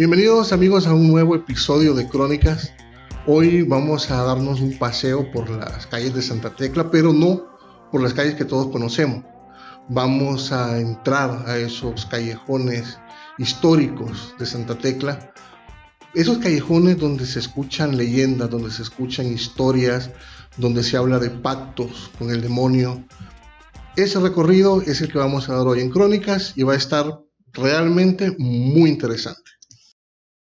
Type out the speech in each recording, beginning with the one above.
Bienvenidos amigos a un nuevo episodio de Crónicas. Hoy vamos a darnos un paseo por las calles de Santa Tecla, pero no por las calles que todos conocemos. Vamos a entrar a esos callejones históricos de Santa Tecla, esos callejones donde se escuchan leyendas, donde se escuchan historias, donde se habla de pactos con el demonio. Ese recorrido es el que vamos a dar hoy en Crónicas y va a estar realmente muy interesante.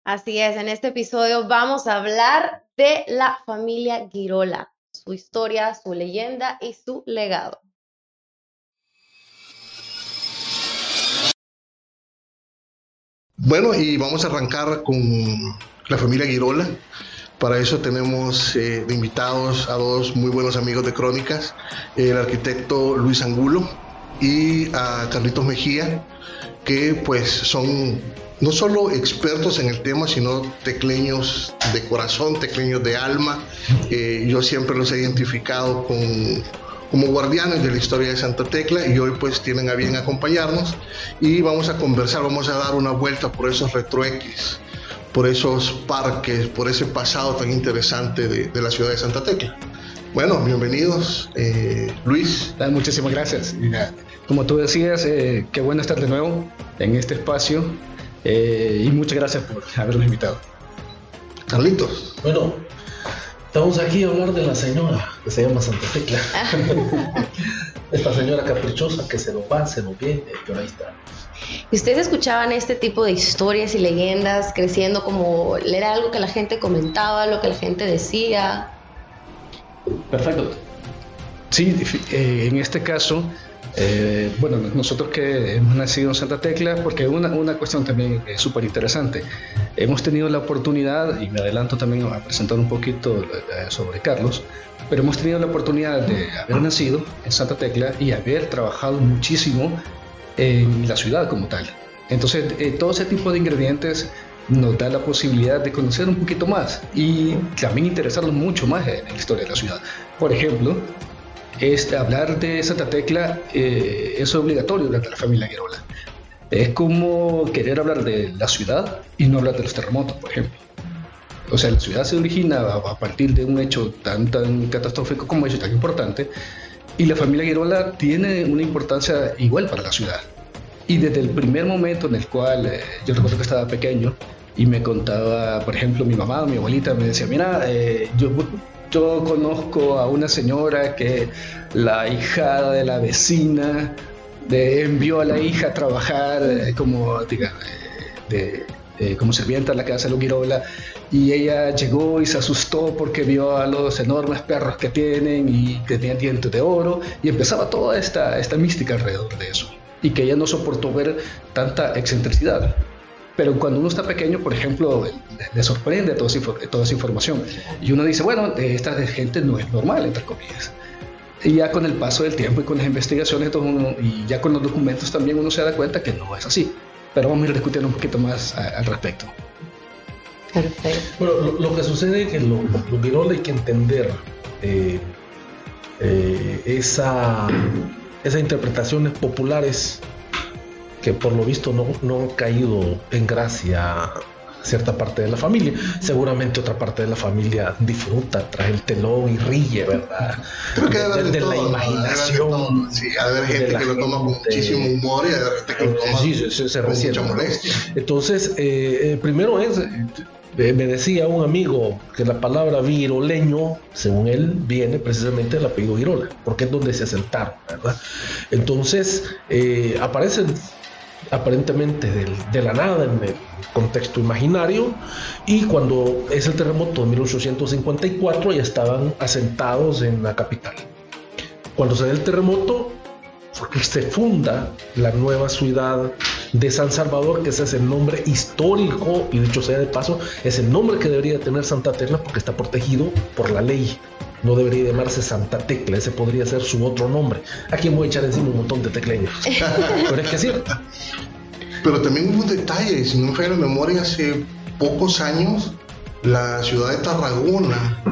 Así es, en este episodio vamos a hablar de la familia Girola, su historia, su leyenda y su legado. Bueno, y vamos a arrancar con la familia Girola. Para eso tenemos eh, de invitados a dos muy buenos amigos de Crónicas, el arquitecto Luis Angulo y a Carlitos Mejía, que pues son no solo expertos en el tema, sino tecleños de corazón, tecleños de alma. Eh, yo siempre los he identificado con, como guardianes de la historia de Santa Tecla y hoy pues tienen a bien acompañarnos y vamos a conversar, vamos a dar una vuelta por esos X, por esos parques, por ese pasado tan interesante de, la ciudad de Santa Tecla. Bueno, bienvenidos, eh, Luis. Muchísimas gracias. Como tú decías, eh, qué bueno estar de nuevo en este espacio eh, y muchas gracias por haberme invitado. Carlitos. Bueno, estamos aquí a hablar de la señora que se llama Santa Tecla. Esta señora caprichosa que se nos va, se nos viene, pero ahí está. ¿Y ustedes escuchaban este tipo de historias y leyendas creciendo como era algo que la gente comentaba, lo que la gente decía? Perfecto. Sí, eh, en este caso, eh, bueno, nosotros que hemos nacido en Santa Tecla, porque una, una cuestión también súper interesante, hemos tenido la oportunidad, y me adelanto también a presentar un poquito eh, sobre Carlos, pero hemos tenido la oportunidad de haber nacido en Santa Tecla y haber trabajado muchísimo en la ciudad como tal. Entonces, eh, todo ese tipo de ingredientes nos da la posibilidad de conocer un poquito más y también interesarnos mucho más en la historia de la ciudad. Por ejemplo, este, hablar de Santa Tecla eh, es obligatorio durante la familia Guerola. Es como querer hablar de la ciudad y no hablar de los terremotos, por ejemplo. O sea, la ciudad se origina a, partir de un hecho tan, tan catastrófico como hecho tan importante, y la familia Guerola tiene una importancia igual para la ciudad. Y desde el primer momento en el cual eh, yo recuerdo que estaba pequeño y me contaba, por ejemplo, mi mamá, mi abuelita me decía, mira, eh, yo yo conozco a una señora que la hija de la vecina de, envió a la hija a trabajar eh, como, digamos, de, como sirvienta en la casa de Lugirola y ella llegó y se asustó porque vio a los enormes perros que tienen y que tenían dientes de oro y empezaba toda esta, esta mística alrededor de eso y que ella no soportó ver tanta excentricidad. Pero cuando uno está pequeño, por ejemplo, le, sorprende toda esa, toda esa información. Y uno dice, bueno, esta gente no es normal, entre comillas. Y ya con el paso del tiempo y con las investigaciones y ya con los documentos también uno se da cuenta que no es así. Pero vamos a ir discutiendo un poquito más al respecto. Perfecto. Bueno, lo, que sucede es que lo, lo hay que entender eh, eh, esa, esas interpretaciones populares que por lo visto no, no ha caído en gracia cierta parte de la familia. Seguramente otra parte de la familia disfruta, trae el telón y ríe, ¿verdad? Creo que de, de, la imaginación. Sí, hay haber gente que lo toma con muchísimo humor y gente que lo toma sí, se, se, con mucha molestia. Entonces, eh, eh, primero es, eh, me decía un amigo que la palabra viroleño, según él, viene precisamente del apellido Virola, porque es donde se asentaron, ¿verdad? Entonces, aparecen aparentemente de la nada en el contexto imaginario y cuando es el terremoto de 1854 ya estaban asentados en la capital. Cuando se da el terremoto se funda la nueva ciudad de San Salvador, que ese es el nombre histórico y dicho sea de paso, es el nombre que debería tener Santa Tecla porque está protegido por la ley no debería llamarse Santa Tecla, ese podría ser su otro nombre. Aquí voy a echar encima un montón de tecleños. Pero es que es cierto. Pero también hubo un detalle, si no me falla la memoria, hace pocos años la ciudad de Tarragona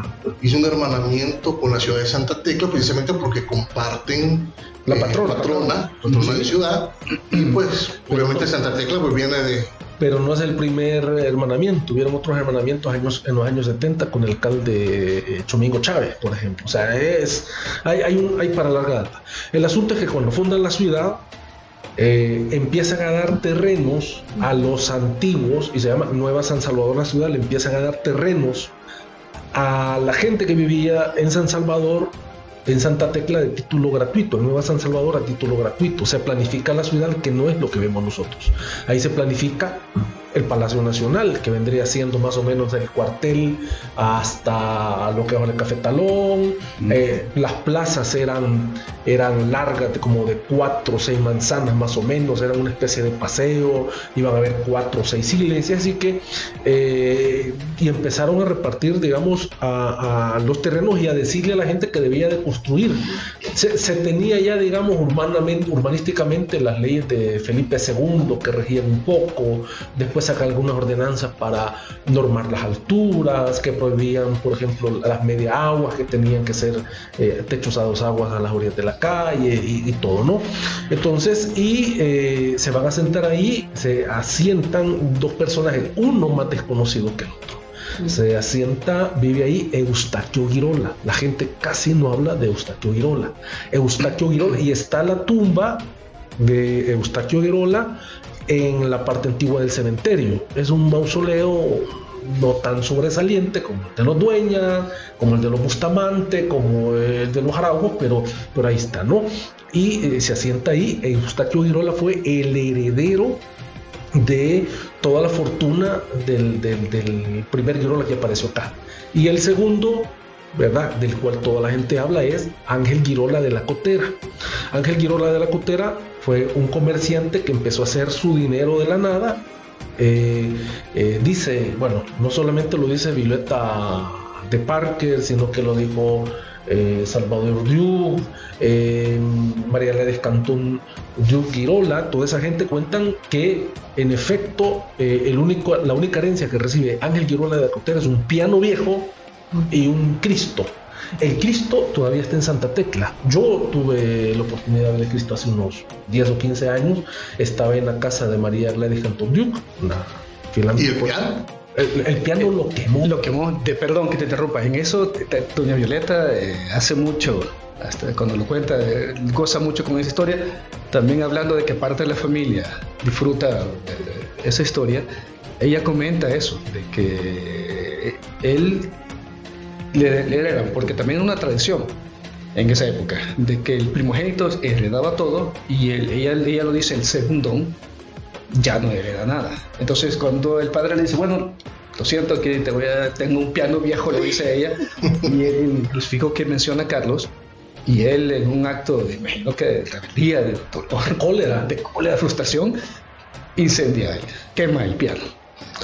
hizo un hermanamiento con la ciudad de Santa Tecla precisamente porque comparten la patrona, patrona, patrona de ciudad y pues obviamente Santa Tecla pues viene de, pero no es el primer hermanamiento. Hubieron otros hermanamientos años, en los años 70 con el alcalde eh, Chomingo Chávez, por ejemplo. O sea, es, hay, hay, un, hay para larga data. El asunto es que cuando fundan la ciudad, eh, empiezan a dar terrenos a los antiguos, y se llama Nueva San Salvador la ciudad, le empiezan a dar terrenos a la gente que vivía en San Salvador en Santa Tecla de título gratuito, en Nueva San Salvador a título gratuito. Se planifica la ciudad que no es lo que vemos nosotros. Ahí se planifica el Palacio Nacional, que vendría siendo más o menos del cuartel hasta lo que es el Cafetalón. Eh, las plazas eran, eran largas, de como de cuatro o seis manzanas más o menos, eran una especie de paseo, iban a haber cuatro o seis iglesias, así que, eh, y empezaron a repartir, digamos, a, los terrenos y a decirle a la gente que debía de construir. Se, se tenía ya, digamos, urbanamente, urbanísticamente las leyes de Felipe II que regían un poco, después saca algunas ordenanzas para normar las alturas, que prohibían, por ejemplo, las media aguas, que tenían que ser eh, techos a dos aguas a las orillas de la calle y, todo, ¿no? Entonces, y eh, se van a sentar ahí, se asientan dos personajes, uno más desconocido que el otro se asienta, vive ahí Eustaquio Girola. La gente casi no habla de Eustaquio Girola. Eustaquio Girola, y está la tumba de Eustaquio Girola en la parte antigua del cementerio. Es un mausoleo no tan sobresaliente como el de los Dueñas, como el de los Bustamante, como el de los Araujos, pero, pero ahí está, ¿no? Y eh, se asienta ahí. Eustaquio Girola fue el heredero de toda la fortuna del, del primer Girola que apareció acá. Y el segundo ¿verdad? Del cual toda la gente habla, es Ángel Girola de la Cotera. Ángel Girola de la Cotera fue un comerciante que empezó a hacer su dinero de la nada. Eh, eh, dice, bueno, no solamente lo dice Violeta de Parker, sino que lo dijo eh, Salvador Diu, María Ledes Cantón Diu Girola, toda esa gente cuentan que en efecto el único, la única herencia que recibe Ángel Girola de la Cotera es un piano viejo y un Cristo. El Cristo todavía está en Santa Tecla. Yo tuve la oportunidad de ver el Cristo hace unos 10 o 15 años. Estaba en la casa de María Gladys Canton Duke, una ¿Y el piano? El, piano lo quemó. Lo quemó. De, perdón que te interrumpa. En eso, doña Violeta eh, hace mucho, hasta cuando lo cuenta, eh, goza mucho con esa historia. También hablando de que parte de la familia disfruta esa historia, ella comenta eso, de que él le, heredan, porque también una tradición en esa época, de que el primogénito heredaba todo y ella, ella lo dice, el segundo ya no hereda nada. Entonces cuando el padre le dice, bueno, lo siento que te voy a, tengo un piano viejo, le dice ella, y él, fijo que menciona Carlos, y él en un acto de, imagino que de rebeldía, de cólera, de cólera, frustración, incendia, quema el piano,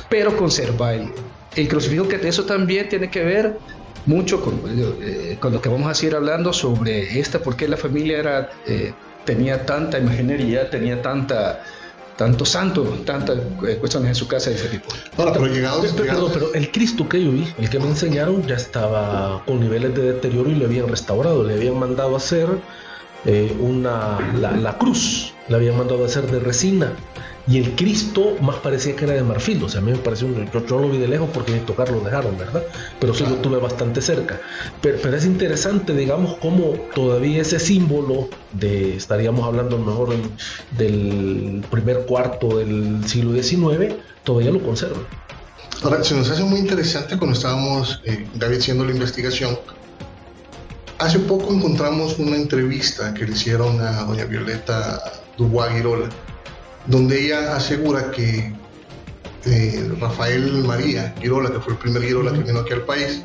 pero conserva el, el crucifijo que eso también tiene que ver mucho eh, con, lo que vamos a seguir hablando sobre esta, por qué la familia era, eh, tenía tanta imaginería, tenía tanta tanto santo, tantas eh, cuestiones en su casa de ese tipo. pero, pero el Cristo que yo vi, el que me enseñaron, ya estaba con niveles de deterioro y le habían restaurado, le habían mandado a hacer una, la, la, cruz, le habían mandado a hacer de resina y el Cristo más parecía que era de marfil, o sea, a mí me pareció, un, yo, yo lo vi de lejos porque ni tocar lo dejaron, ¿verdad? Pero sí lo tuve bastante cerca. Pero, es interesante, digamos, cómo todavía ese símbolo de, estaríamos hablando mejor del primer cuarto del siglo XIX, todavía lo conserva. Ahora, se nos hace muy interesante cuando estábamos, eh, David, haciendo la investigación. Hace poco encontramos una entrevista que le hicieron a doña Violeta Dubois Girola donde ella asegura que eh, Rafael María Girola, que fue el primer Girola que vino aquí al país,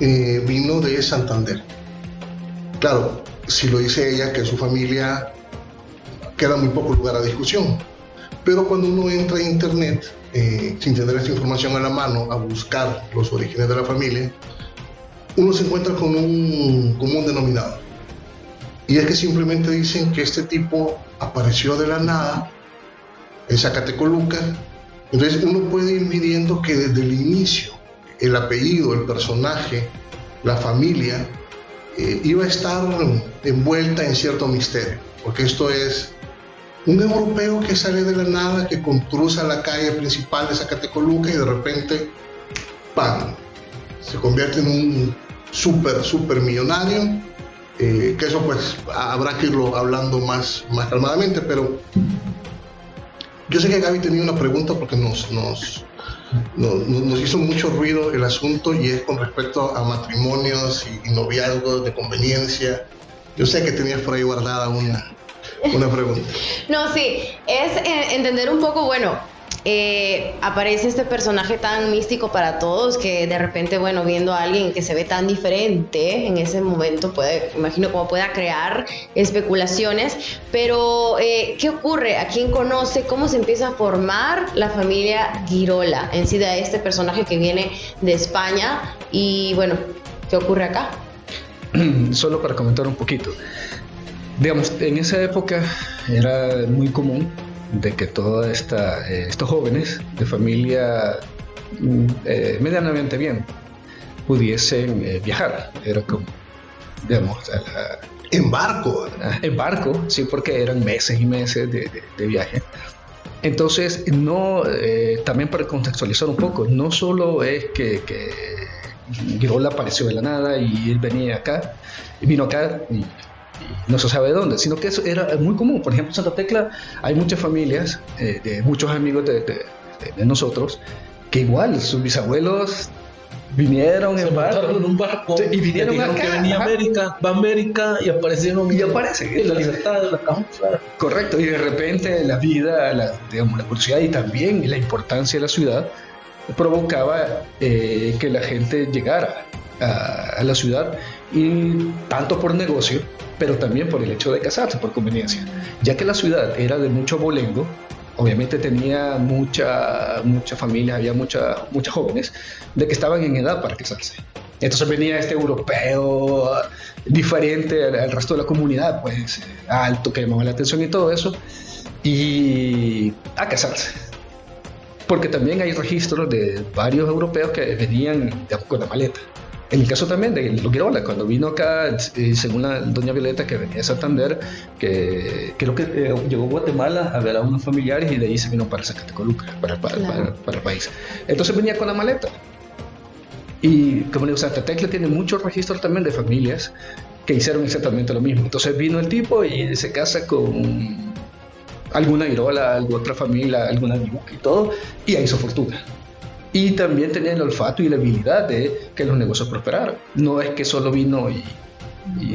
eh, vino de Santander. Claro, si lo dice ella, que su familia queda muy poco lugar a discusión. Pero cuando uno entra a internet, eh, sin tener esta información a la mano, a buscar los orígenes de la familia, uno se encuentra con un común denominador. Y es que simplemente dicen que este tipo apareció de la nada en Zacatecoluca. Entonces uno puede ir midiendo que desde el inicio el apellido, el personaje, la familia, eh, iba a estar envuelta en cierto misterio, porque esto es un europeo que sale de la nada, que cruza la calle principal de Zacatecoluca y de repente, ¡pam! Se convierte en un súper, súper millonario. Eh, que eso pues habrá que irlo hablando más, más calmadamente, pero yo sé que Gaby tenía una pregunta porque nos, nos, nos, hizo mucho ruido el asunto y es con respecto a matrimonios y, noviazgos de conveniencia. Yo sé que tenías por ahí guardada una, una pregunta. no, sí, es eh, entender un poco, bueno, eh, aparece este personaje tan místico para todos que de repente, bueno, viendo a alguien que se ve tan diferente en ese momento, puede, imagino cómo pueda crear especulaciones, pero eh, ¿qué ocurre? ¿A quién conoce? ¿Cómo se empieza a formar la familia Girola en sí de este personaje que viene de España? Y bueno, ¿qué ocurre acá? Solo para comentar un poquito. Digamos, en esa época era muy común de que todos eh, estos jóvenes de familia mm, eh, medianamente bien pudiesen eh, viajar. Era como, digamos, en barco. En barco, sí, porque eran meses y meses de, viaje. Entonces, no, también para contextualizar un poco, no solo es que, que Girola apareció de la nada y él venía acá, vino acá y no se sabe dónde, sino que eso era muy común. Por ejemplo, en Santa Tecla hay muchas familias, eh, de muchos amigos de, nosotros, que igual sus bisabuelos vinieron en, barco, en un barco y vinieron acá, que venía América, va a América y aparecieron y aparecen en la libertad de la Correcto, y de repente la vida, la, digamos, la curiosidad y también la importancia de la ciudad provocaba eh, que la gente llegara a, a la ciudad y tanto por negocio pero también por el hecho de casarse, por conveniencia. Ya que la ciudad era de mucho bolengo, obviamente tenía mucha, mucha familia, había mucha, muchas jóvenes de que estaban en edad para casarse. Entonces venía este europeo diferente al, resto de la comunidad, pues alto, que llamaba la atención y todo eso, y a casarse. Porque también hay registros de varios europeos que venían con la maleta. En el caso también de Girola, cuando vino acá, eh, según la doña Violeta, que venía de Santander, que creo que eh, llegó a Guatemala a ver a unos familiares y de ahí se vino para Zacatecoluca, para, para, para, el país. Entonces venía con la maleta. Y como digo, Santa Tecla tiene muchos registros también de familias que hicieron exactamente lo mismo. Entonces vino el tipo y se casa con alguna Girola, alguna otra familia, alguna y todo, y ahí hizo fortuna y también tenía el olfato y la habilidad de que los negocios prosperaran. No es que solo vino y,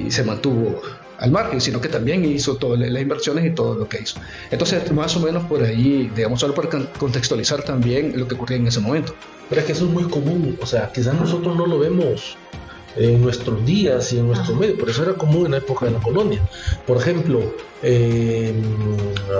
se mantuvo al margen, sino que también hizo todas las inversiones y todo lo que hizo. Entonces, más o menos por ahí, digamos, solo para contextualizar también lo que ocurría en ese momento. Pero es que eso es muy común, o sea, quizás nosotros no lo vemos en nuestros días y en nuestro medio, pero eso era común en la época de la colonia. Por ejemplo, en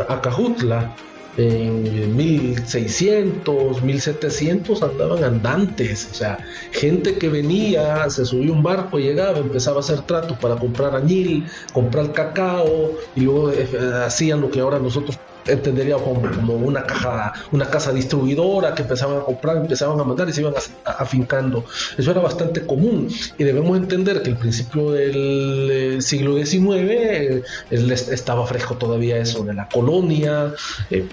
Acajutla, en 1600, 1700 andaban andantes, o sea, gente que venía, se subía un barco, llegaba, empezaba a hacer tratos para comprar añil, comprar cacao, y luego eh, hacían lo que ahora nosotros entendería como, una caja, una casa distribuidora que empezaban a comprar, empezaban a mandar y se iban afincando. Eso era bastante común y debemos entender que el principio del eh, siglo XIX eh, estaba fresco todavía eso de la colonia. Eh,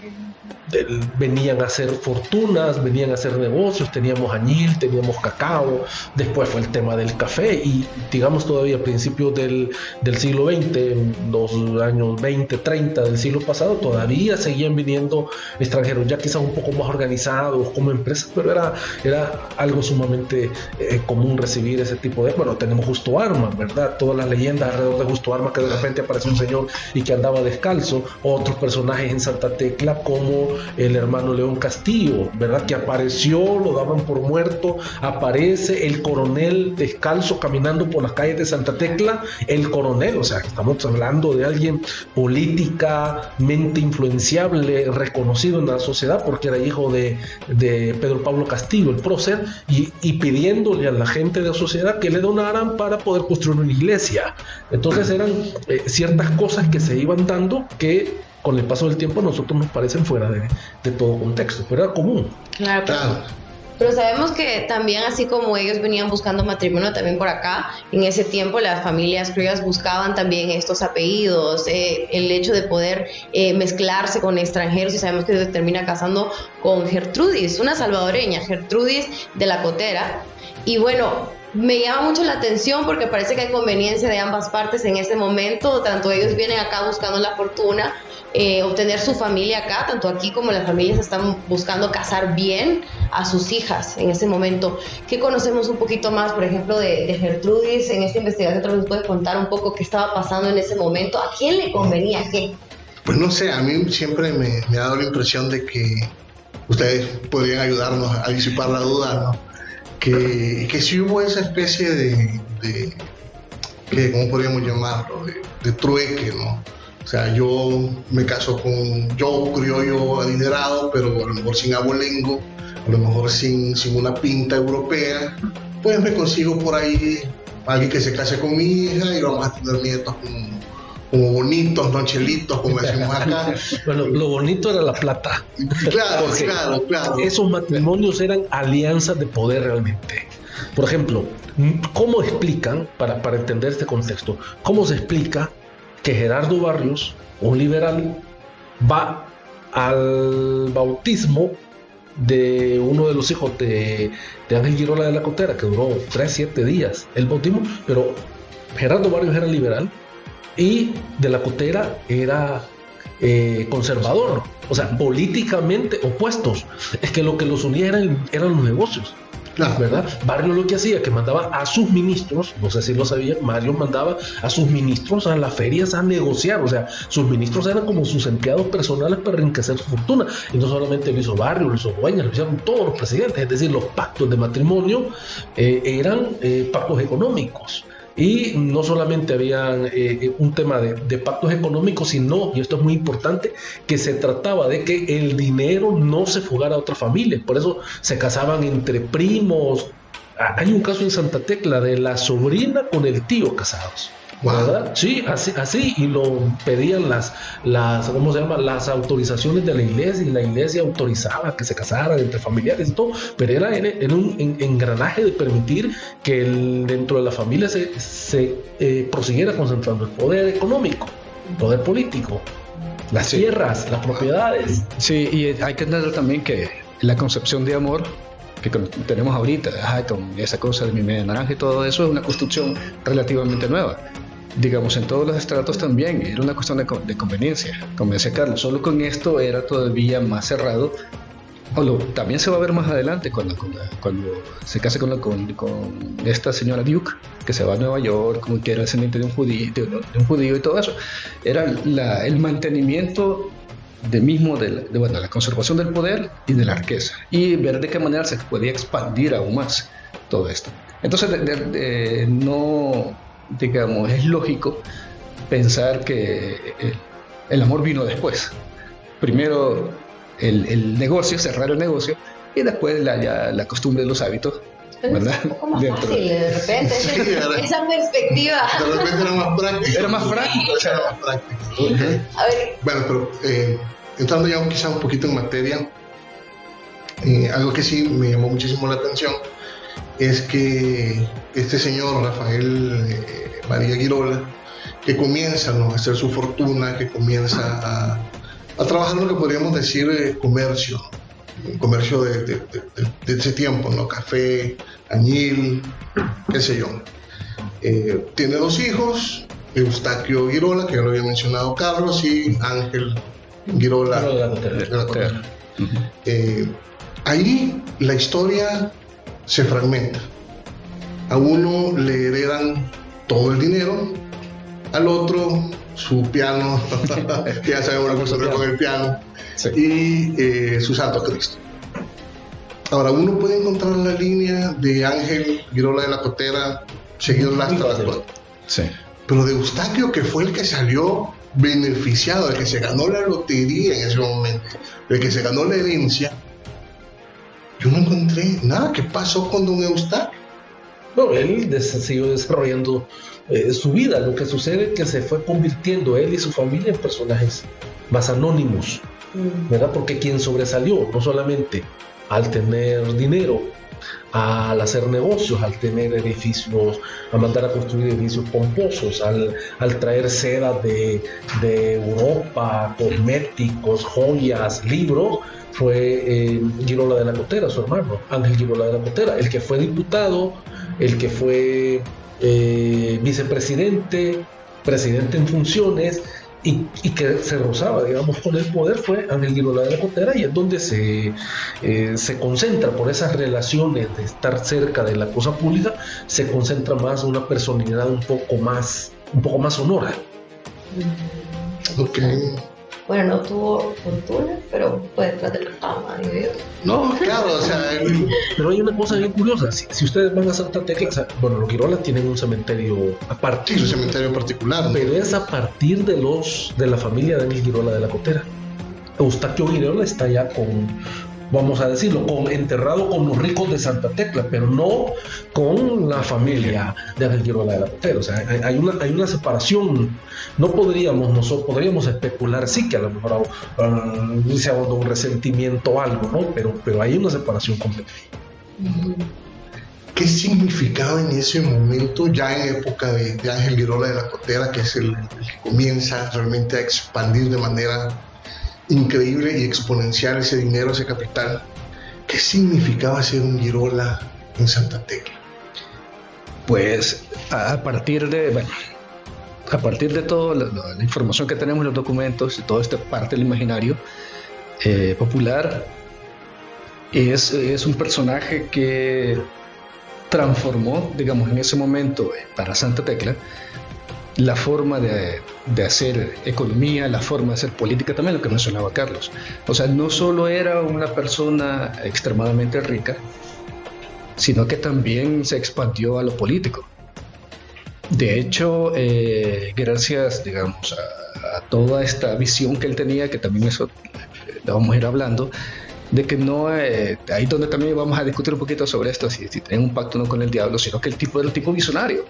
venían a hacer fortunas, venían a hacer negocios, teníamos añil, teníamos cacao, después fue el tema del café y digamos todavía a principios del, del siglo XX, los años 20, 30 del siglo pasado, todavía seguían viniendo extranjeros, ya quizás un poco más organizados como empresas, pero era, era algo sumamente eh, común recibir ese tipo de, bueno, tenemos Justo Arma, ¿verdad? Todas las leyendas alrededor de Justo Arma que de repente apareció un señor y que andaba descalzo, otros personajes en Santa Tecla como el hermano León Castillo, ¿verdad? Que apareció, lo daban por muerto, aparece el coronel descalzo caminando por las calles de Santa Tecla, el coronel, o sea, estamos hablando de alguien políticamente influenciable, reconocido en la sociedad porque era hijo de, Pedro Pablo Castillo, el prócer, y, pidiéndole a la gente de la sociedad que le donaran para poder construir una iglesia. Entonces eran eh, ciertas cosas que se iban dando que con el paso del tiempo a nosotros nos parecen fuera de, todo contexto, pero era común. Claro. Pero sabemos que también así como ellos venían buscando matrimonio también por acá, en ese tiempo las familias criollas buscaban también estos apellidos, eh, el hecho de poder eh, mezclarse con extranjeros y sabemos que se termina casando con Gertrudis, una salvadoreña, Gertrudis de la Cotera. Y bueno, me llama mucho la atención porque parece que hay conveniencia de ambas partes en ese momento, tanto ellos vienen acá buscando la fortuna, eh, obtener su familia acá, tanto aquí como las familias están buscando casar bien a sus hijas en ese momento. ¿Qué conocemos un poquito más, por ejemplo, de, Gertrudis en esta investigación? ¿Nos puede contar un poco qué estaba pasando en ese momento? ¿A quién le convenía qué? Pues no sé, a mí siempre me, ha dado la impresión de que ustedes podrían ayudarnos a disipar la duda, ¿no? que, que sí hubo esa especie de, que, ¿cómo podríamos llamarlo? De, trueque, ¿no? O sea, yo me caso con, yo criollo adinerado, pero a lo mejor sin abolengo, a lo mejor sin, sin una pinta europea, pues me consigo por ahí alguien que se case con mi hija y vamos a tener nietos con como bonitos, no chelitos, como decimos acá. bueno, lo bonito era la plata. Claro, claro, claro. Esos matrimonios eran alianzas de poder realmente. Por ejemplo, ¿cómo explican, para, para entender este contexto, cómo se explica que Gerardo Barrios, un liberal, va al bautismo de uno de los hijos de, de Ángel Girola de la Cotera, que duró 3, 7 días el bautismo, pero Gerardo Barrios era liberal, y de la Cotera era eh, conservador, o sea, políticamente opuestos. Es que lo que los unía eran, eran los negocios. ¿Verdad? Barrio lo que hacía, que mandaba a sus ministros, no sé si lo sabían, Mario mandaba a sus ministros a las ferias a negociar, o sea, sus ministros eran como sus empleados personales para enriquecer su fortuna, y no solamente lo hizo Barrio, lo hizo Dueñas, lo hicieron todos los presidentes, es decir, los pactos de matrimonio eh, eran eh, pactos económicos. Y no solamente había eh, un tema de, de, pactos económicos, sino, y esto es muy importante, que se trataba de que el dinero no se fugara a otra familia. Por eso se casaban entre primos. Ah, hay un caso en Santa Tecla de la sobrina con el tío casados. ¿Verdad? Sí, así, así, y lo pedían las, las, ¿cómo se llama? Las autorizaciones de la iglesia, y la iglesia autorizaba que se casaran entre familiares y todo, pero era en, un engranaje de permitir que dentro de la familia se, se eh, prosiguiera concentrando el poder económico, el poder político, las tierras, las propiedades. Sí, y hay que entender también que la concepción de amor que tenemos ahorita, con esa cosa de mi media naranja y todo eso, es una construcción relativamente nueva digamos, en todos los estratos también, era una cuestión de, conveniencia, como decía Carlos, solo con esto era todavía más cerrado. O también se va a ver más adelante cuando, cuando, se case con, con, esta señora Duke, que se va a Nueva York, como que era descendiente de un judío, de, un judío y todo eso. Era la, el mantenimiento de mismo de, bueno, la conservación del poder y de la riqueza, y ver de qué manera se podía expandir aún más todo esto. Entonces, no digamos, es lógico pensar que eh, el amor vino después. Primero el, negocio, cerrar el negocio, y después la, la costumbre de los hábitos. ¿verdad? un poco más fácil, de repente, esa perspectiva. De repente era más práctico. Era más práctico, era más práctico. A ver. Bueno, pero eh, entrando ya quizá un poquito en materia, eh, algo que sí me llamó muchísimo la atención es que este señor Rafael eh, María Girola, que comienza a hacer su fortuna, que comienza a, trabajar en lo que podríamos decir eh, comercio, comercio de, ese tiempo, ¿no? Café, añil, qué sé yo. Eh, tiene dos hijos, Eustaquio Girola, que ya lo había mencionado Carlos, y Ángel Girola. de la ahí la historia se fragmenta. A uno le heredan todo el dinero, al otro su piano, que ya sabemos una cosa con el piano, y eh, su Santo Cristo. Ahora, uno puede encontrar la línea de Ángel Girola de la Cotera, seguido hasta la actual. Sí. Pero de Eustaquio, que fue el que salió beneficiado, el que se ganó la lotería en ese momento, el que se ganó la herencia, yo no encontré nada. ¿Qué pasó con don Eustaquio? No, él siguió desarrollando eh, su vida. Lo que sucede es que se fue convirtiendo él y su familia en personajes más anónimos, mm. ¿verdad? Porque quien sobresalió, no solamente al tener dinero, al hacer negocios, al tener edificios, a mandar a construir edificios pomposos, al, traer seda de, Europa, cosméticos, joyas, libros, fue eh, Girola de la Cotera, su hermano, Ángel Girola de la Cotera, el que fue diputado, el que fue eh, vicepresidente, presidente en funciones, y, que se rozaba, digamos, con el poder fue Ángel Girola de la Cotera y es donde se, eh, se concentra por esas relaciones de estar cerca de la cosa pública, se concentra más una personalidad un poco más, un poco más sonora. Okay bueno, no tuvo fortuna, pero fue detrás del fama. No, claro, o sea. Pero hay una cosa bien curiosa. Si, ustedes van a Santa Tecla, bueno, los Quirolas tienen un cementerio aparte. Sí, un cementerio particular. Pero es a partir de los de la familia de Daniel Girola de la Cotera. Eustaquio Girola está ya con vamos a decirlo, con, enterrado con los ricos de Santa Tecla, pero no con la familia de Ángel Girola de la Cotera. O sea, hay, una, hay una separación. No podríamos, nosotros podríamos especular, sí que a lo mejor uh, se un resentimiento o algo, ¿no? Pero, pero hay una separación completa. ¿Qué significaba en ese momento, ya en época de, Ángel Girola de la Cotera, que es el, que comienza realmente a expandir de manera increíble y exponencial ese dinero, ese capital. ¿Qué significaba ser un Girola en Santa Tecla? Pues a partir de, bueno, a partir de toda la, información que tenemos en los documentos y toda esta parte del imaginario eh, popular, es, es un personaje que transformó, digamos, en ese momento eh, para Santa Tecla, la forma de, hacer economía, la forma de hacer política, también lo que mencionaba Carlos. O sea, no solo era una persona extremadamente rica, sino que también se expandió a lo político. De hecho, eh, gracias, digamos, a, toda esta visión que él tenía, que también eso la vamos a ir hablando, de que no, eh, ahí donde también vamos a discutir un poquito sobre esto, si, si tienen un pacto no con el diablo, sino que el tipo era tipo visionario.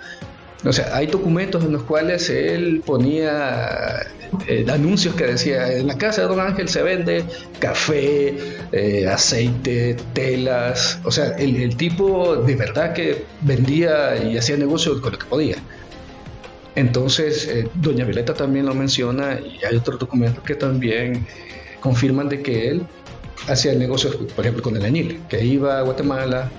O sea, hay documentos en los cuales él ponía eh, anuncios que decía, en la casa de Don Ángel se vende café, eh, aceite, telas. O sea, el, tipo de verdad que vendía y hacía negocios con lo que podía. Entonces, eh, Doña Violeta también lo menciona y hay otros documentos que también confirman de que él hacía negocios, por ejemplo, con el añil, que iba a Guatemala,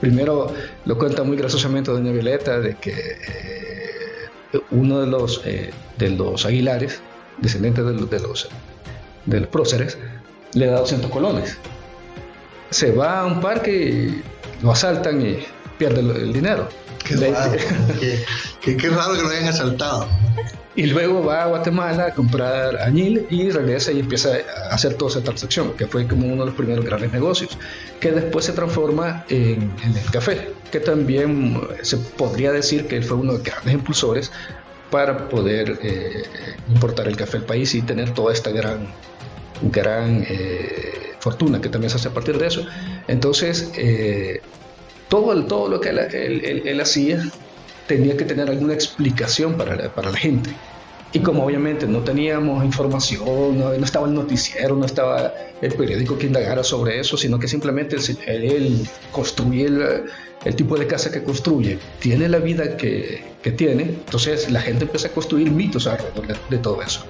Primero lo cuenta muy graciosamente doña Violeta de que eh, uno de los, eh, de los Aguilares, descendientes de los, de los, de los próceres, le da 200 colones. Se va a un parque y lo asaltan y pierde el, dinero. Qué raro, qué raro que lo hayan asaltado. Y luego va a Guatemala a comprar añil y regresa y empieza a hacer toda esa transacción, que fue como uno de los primeros grandes negocios, que después se transforma en, el café, que también se podría decir que él fue uno de los grandes impulsores para poder eh, importar el café al país y tener toda esta gran, gran eh, fortuna que también se hace a partir de eso. Entonces, eh, todo, todo lo que él hacía tenía que tener alguna explicación para la, para la gente. Y como obviamente no teníamos información, no, estaba el noticiero, no estaba el periódico que indagara sobre eso, sino que simplemente él, construye el, tipo de casa que construye, tiene la vida que, que, tiene, entonces la gente empieza a construir mitos alrededor de, todo eso.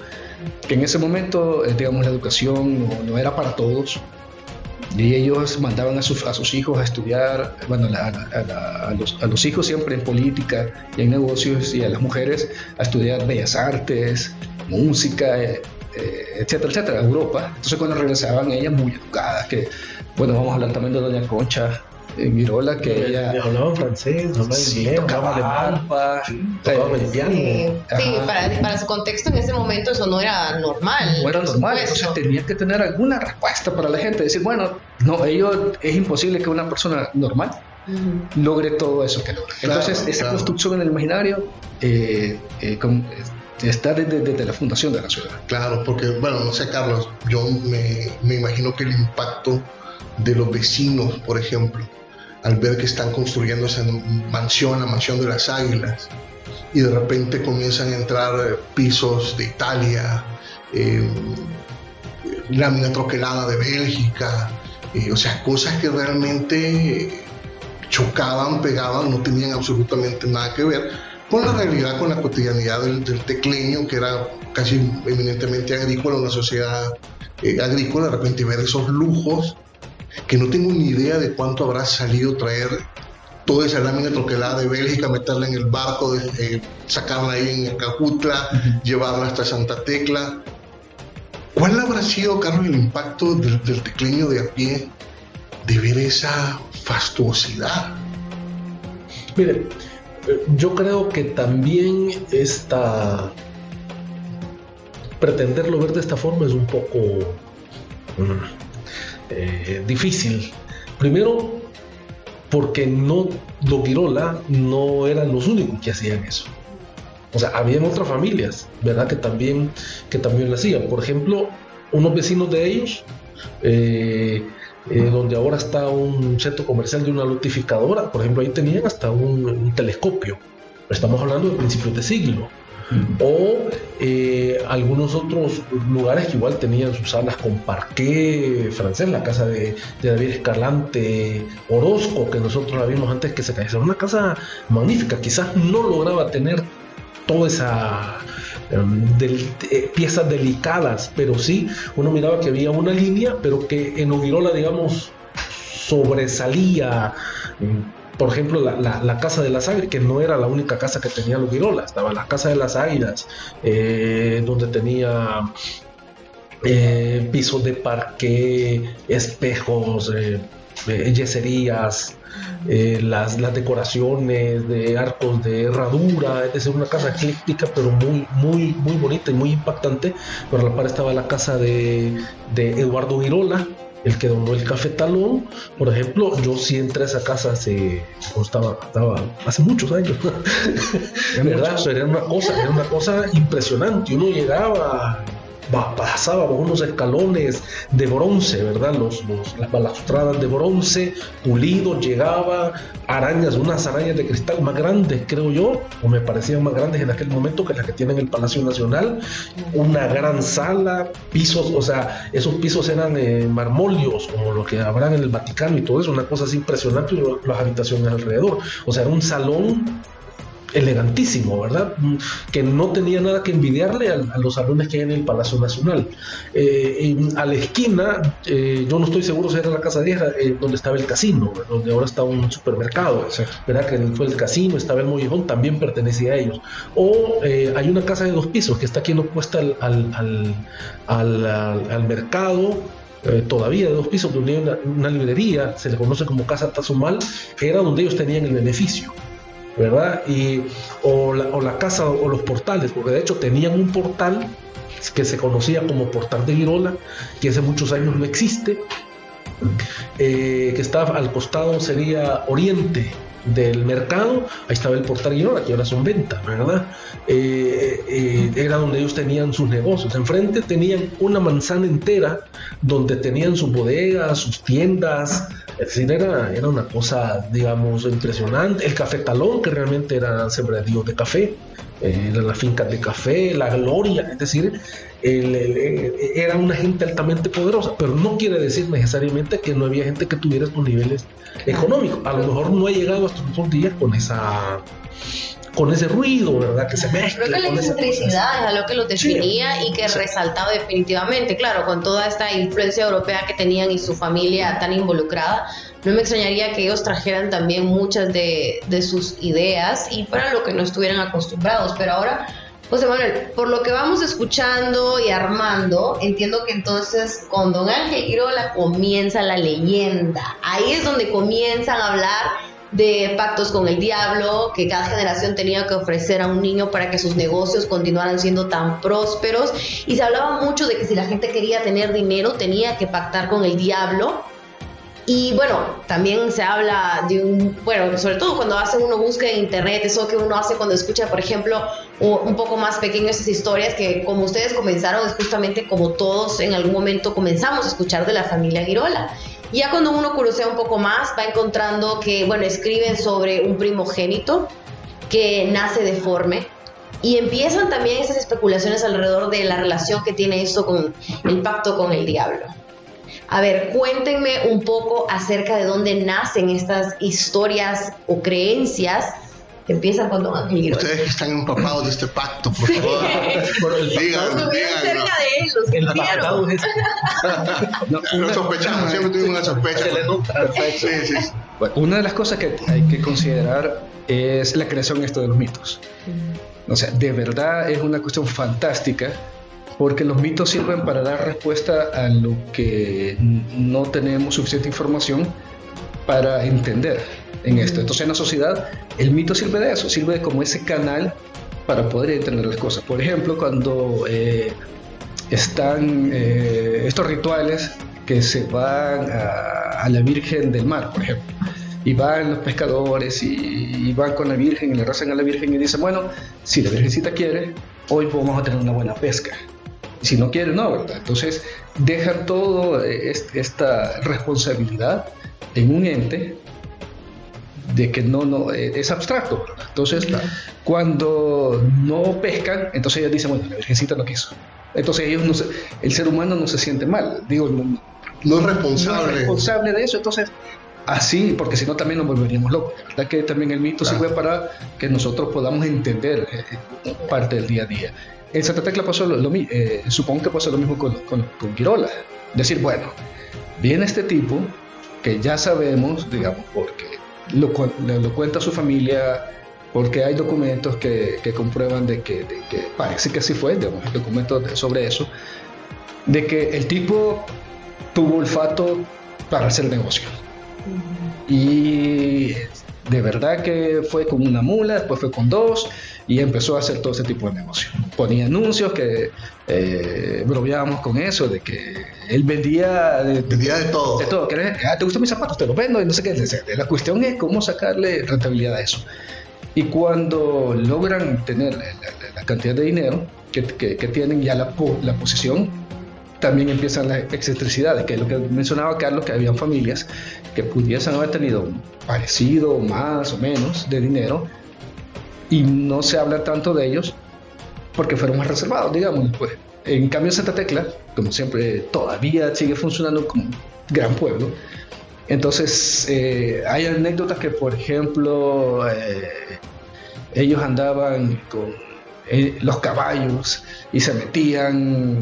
Que en ese momento, eh, digamos, la educación no era para todos, y ellos mandaban a, sus, a sus hijos a estudiar, bueno, a, los, a, los, hijos siempre en política y en negocios y a las mujeres a estudiar bellas artes, música, eh, eh, etcétera, etcétera, a Europa. Entonces cuando regresaban ellas muy educadas, que bueno, vamos a hablar también de Doña Concha, Mirola que ella hablaba francés, hablaba sí, inglés, tocaba alemán, tocaba el piano. Sí, para, para, su contexto en ese momento eso no era normal. No era normal, entonces tenía que tener alguna respuesta para la gente, decir, bueno, no, ellos es imposible que una persona normal logre todo eso que logra. entonces, esa construcción en el imaginario eh, eh, está desde, desde, la fundación de la ciudad. Claro, porque, bueno, no sé, Carlos, yo me, me imagino que el impacto de los vecinos, por ejemplo, al ver que están construyendo esa mansión, la mansión de las águilas, y de repente comienzan a entrar eh, pisos de Italia, eh, lámina troquelada de Bélgica, o sea, cosas que realmente chocaban, pegaban, no tenían absolutamente nada que ver con la realidad, con la cotidianidad del, tecleño, que era casi eminentemente agrícola, una sociedad eh, agrícola, de repente ver esos lujos, que no tengo ni idea de cuánto habrá salido traer toda esa lámina troquelada de Bélgica, meterla en el barco, eh, sacarla ahí en Cajutla, llevarla hasta Santa Tecla. ¿Cuál habrá sido, Carlos, el impacto del, del tecleño de a pie de ver esa fastuosidad? Mire, yo creo que también esta pretenderlo ver de esta forma es un poco mm, eh, difícil. Primero, porque no Girola no eran los únicos que hacían eso. O sea, habían otras familias, ¿verdad? Que también, que también lo hacían. Por ejemplo, unos vecinos de ellos eh, eh, donde ahora está un centro comercial de una lotificadora, por ejemplo, ahí tenían hasta un, telescopio. Estamos hablando de principios de siglo. O eh, algunos otros lugares que igual tenían sus salas con parqué francés, la casa de, David Escalante, Orozco, que nosotros la vimos antes que se cayese. Una casa magnífica, quizás no lograba tener toda esa Em, eh, piezas delicadas, pero sí, uno miraba que había una línea, pero que en Oguirola, digamos, sobresalía. Por ejemplo, la, Casa de las Águilas, que no era la única casa que tenía Oguirola, estaba la Casa de las Águilas, eh, donde tenía eh, pisos de parque, espejos, yeserías, eh, las, decoraciones de arcos de herradura, es decir, una casa ecléctica pero muy, muy, muy bonita y muy impactante. Por la par estaba la casa de, de Eduardo Girola, el que donó el cafetalón, por ejemplo, yo sí entré a esa casa hace, estaba, estaba hace muchos años, ¿verdad? Era una cosa, era una cosa impresionante. Uno llegaba pasábamos unos escalones de bronce, ¿verdad? Los, las balustradas de bronce, pulido, llegaba, arañas, unas arañas de cristal más grandes, creo yo, o me parecían más grandes en aquel momento que las que tienen el Palacio Nacional, una gran sala, pisos, o sea, esos pisos eran eh, marmolios, como lo que habrán en el Vaticano y todo eso, una cosa así impresionante, y las habitaciones alrededor, o sea, era un salón elegantísimo, ¿verdad? Mm, que no tenía nada que envidiarle a, los salones que hay en el Palacio Nacional. Eh, a la esquina, eh, yo no estoy seguro si era la Casa Vieja, eh, donde estaba el casino, donde ahora está un supermercado, ¿verdad? Que fue el casino, estaba el Mollejón, también pertenecía a ellos. O hay una casa de dos pisos que está aquí en opuesta al, al, al, al mercado, todavía de dos pisos, donde hay una, una, librería, se le conoce como Casa Tazumal, que era donde ellos tenían el beneficio. ¿Verdad? Y, o, la, casa o los portales, porque de hecho tenían un portal que se conocía como Portal de Girola, que hace muchos años no existe, eh, que estaba al costado sería Oriente, del mercado, ahí estaba el portal Guinora, que ahora son ventas, ¿verdad? Eh, eh, era donde ellos tenían sus negocios. Enfrente tenían una manzana entera donde tenían sus bodegas, sus tiendas. Es decir, era, era una cosa, digamos, impresionante. El café talón, que realmente era sembradío de café, eh, eran las fincas de café, la gloria, es decir, era una gente altamente poderosa, pero no quiere decir necesariamente que no había gente que tuviera estos niveles económicos. A lo mejor no ha llegado hasta estos días con esa con ese ruido, ¿verdad? Que se mezcla. Creo que la excentricidad es algo que lo definía y que resaltaba definitivamente, claro, con toda esta influencia europea que tenían y su familia tan involucrada, no me extrañaría que ellos trajeran también muchas de, de sus ideas y para lo que no estuvieran acostumbrados, pero ahora José Manuel, por lo que vamos escuchando y armando, entiendo que entonces con Don Ángel Quirola comienza la leyenda. Ahí es donde comienzan a hablar de pactos con el diablo que cada generación tenía que ofrecer a un niño para que sus negocios continuaran siendo tan prósperos. Y se hablaba mucho de que si la gente quería tener dinero tenía que pactar con el diablo y bueno, también se habla de un, bueno, sobre todo cuando hace uno búsqueda en internet, eso que uno hace cuando escucha, por ejemplo, un poco más pequeño esas historias que como ustedes comenzaron, es justamente como todos en algún momento comenzamos a escuchar de la familia Girola. Ya cuando uno curosea un poco más, va encontrando que, bueno, escriben sobre un primogénito que nace deforme, y empiezan también esas especulaciones alrededor de la relación que tiene esto con el pacto con el diablo. A ver, cuéntenme un poco acerca de dónde nacen estas historias o creencias que empiezan con Don Ángel Ustedes que están empapados de este pacto, por favor. digan, digan. cerca de él, los el pacto es... no, una... sospechamos, siempre tuvimos una sospecha. Sí, sí. Bueno, una de las cosas que hay que considerar es la creación esto de los mitos. O sea, de verdad es una cuestión fantástica porque los mitos sirven para dar respuesta a lo que no tenemos suficiente información para entender en esto. Entonces en la sociedad el mito sirve de eso, sirve como ese canal para poder entender las cosas. Por ejemplo, cuando eh, están eh, estos rituales que se van a, la Virgen del Mar, por ejemplo, y van los pescadores y, van con la Virgen y le rezan a la Virgen y dicen, bueno, si la Virgencita quiere, hoy vamos a tener una buena pesca si no quiere, no, ¿verdad? Entonces dejan toda eh, esta responsabilidad en un ente de que no, no eh, es abstracto. ¿verdad? Entonces, cuando no pescan, entonces ellos dicen, bueno, la Virgencita no quiso. Entonces ellos no el ser humano no se siente mal, digo, no, no es responsable. No es responsable de eso, entonces así, porque si no también nos volveríamos locos. La verdad que también el mito sirve para que nosotros podamos entender eh, parte del día a día. En Santa Tecla pasó lo, mismo, eh, supongo que pasó lo mismo con, con, con Quirola. Decir, bueno, viene este tipo que ya sabemos, digamos, porque lo, lo cuenta su familia, porque hay documentos que, que comprueban de que, de que, parece que así fue, digamos, documentos sobre eso, de que el tipo tuvo olfato para hacer negocio. Y de verdad que fue con una mula, después fue con dos, y empezó a hacer todo ese tipo de negocio. Ponía anuncios que eh, bromeábamos con eso, de que él vendía de, vendía de todo. De todo. Ah, ¿Te gustan mis zapatos? Te los vendo y no sé qué. La cuestión es cómo sacarle rentabilidad a eso. Y cuando logran tener la, cantidad de dinero que, que, tienen ya la, la posición, también empiezan las excentricidades, que es lo que mencionaba Carlos, que habían familias que pudiesen haber tenido parecido, más o menos de dinero, y no se habla tanto de ellos porque fueron más reservados, digamos. Pues. En cambio, Santa Tecla, como siempre, todavía sigue funcionando como un gran pueblo. Entonces, eh, hay anécdotas que, por ejemplo, eh, ellos andaban con eh, los caballos y se metían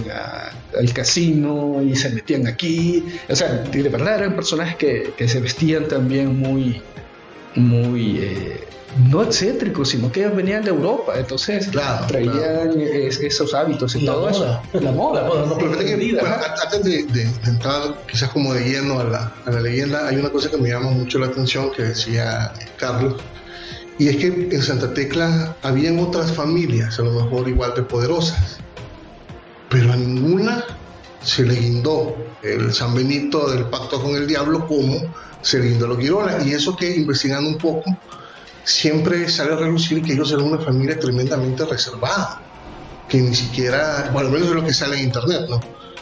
al casino y se metían aquí. O sea, de verdad eran personajes que, que se vestían también muy, muy no excéntricos, sino que venían de Europa, entonces traían esos hábitos y todo eso. La moda. La moda no, antes de, entrar quizás como de lleno a la, a la leyenda, hay una cosa que me llama mucho la atención que decía Carlos, y es que en Santa Tecla habían otras familias, a lo mejor igual de poderosas, pero a ninguna se le guindó el San Benito del pacto con el diablo como se guindó a los Quirola. Y eso que investigando un poco, siempre sale a relucir que ellos eran una familia tremendamente reservada, que ni siquiera, bueno, menos es lo que sale en internet, ¿no?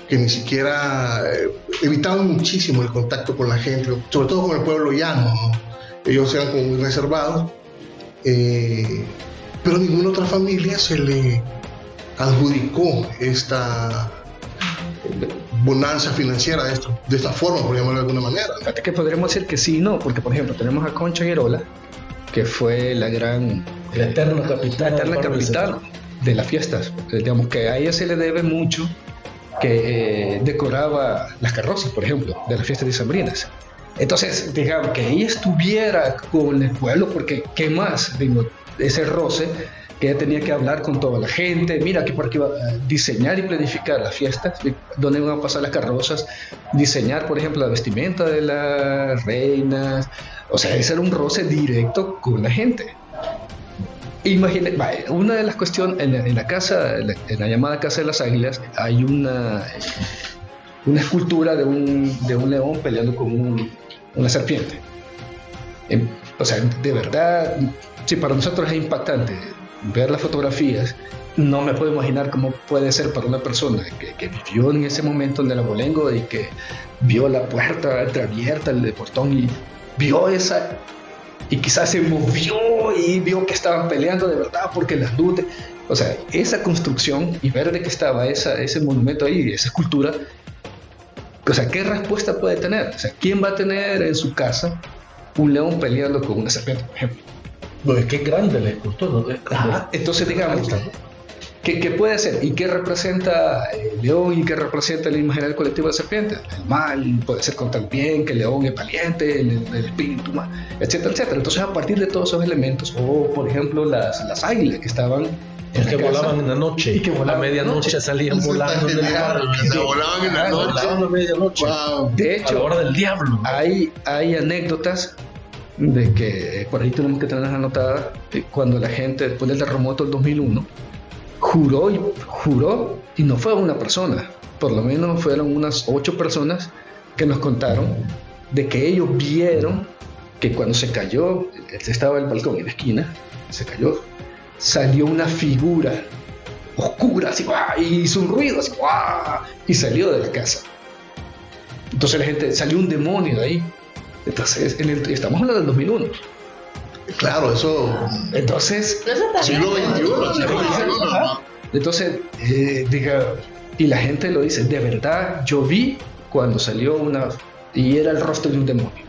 Que ni siquiera eh, evitaban muchísimo el contacto con la gente, sobre todo con el pueblo llano, ¿no? Ellos eran como muy reservados, eh, pero ninguna otra familia se le adjudicó esta bonanza financiera de, esto, de esta forma, por llamarlo de alguna manera. Que podríamos decir que sí no, porque por ejemplo tenemos a Concha Guerola, que fue la gran... La eterna capital. eterna capital de las fiestas. Digamos que a ella se le debe mucho que eh, decoraba las carrozas, por ejemplo, de las fiestas decembrinas. Entonces, digamos, que ella estuviera con el pueblo, porque ¿qué más? Digo, ese roce que ella tenía que hablar con toda la gente, mira, que por aquí va a diseñar y planificar las fiestas, dónde van a pasar las carrozas, diseñar, por ejemplo, la vestimenta de las reinas, o sea, ese era un roce directo con la gente. Imagínate, una de las cuestiones, en la, casa, en la llamada Casa de las Águilas, hay una, una escultura de un, de un león peleando con una serpiente. Em, o sea, de verdad, sí, para nosotros es impactante ver las fotografías. No me puedo imaginar cómo puede ser para una persona que, que vivió en ese momento en el abolengo y que vio la puerta entreabierta, el portón y vio esa y quizás se movió y vio que estaban peleando de verdad porque las luces, o sea, esa construcción y ver de que estaba esa, ese monumento ahí, esa escultura, O sea, ¿qué respuesta puede tener? O sea, ¿quién va a tener en su casa un león peleando con una serpiente, por ejemplo? Bueno, es que es grande el escultor. ¿no? Ajá, Entonces, digamos, ¿qué, qué puede hacer? ¿Y qué representa el león y qué representa el imaginario colectivo de la serpiente? El mal, puede ser contra el bien, que el león es valiente, el, el espíritu, mal, etcétera, etcétera. Entonces, a partir de todos esos elementos, o por ejemplo, las, las águilas que estaban Es que casa, volaban en la noche. Y que volaban a medianoche salían volando. en se volaban en la noche. A medianoche. Wow. De A la hecho, hora del diablo. hay, hay anécdotas de que eh, por ahí tenemos que tenerlas anotadas eh, cuando la gente después del terremoto del 2001 juró y juró y no fue una persona por lo menos fueron unas ocho personas que nos contaron de que ellos vieron que cuando se cayó estaba el balcón en la esquina se cayó salió una figura oscura así ¡guau! y hizo un ruido así ¡guau! y salió de la casa entonces la gente salió un demonio de ahí entonces, en el- estamos hablando del 2001. Claro, eso. Entonces, Siglo. XXI, entonces eh, diga, y la gente lo dice, de verdad, yo vi cuando salió una, y era el rostro de un demonio.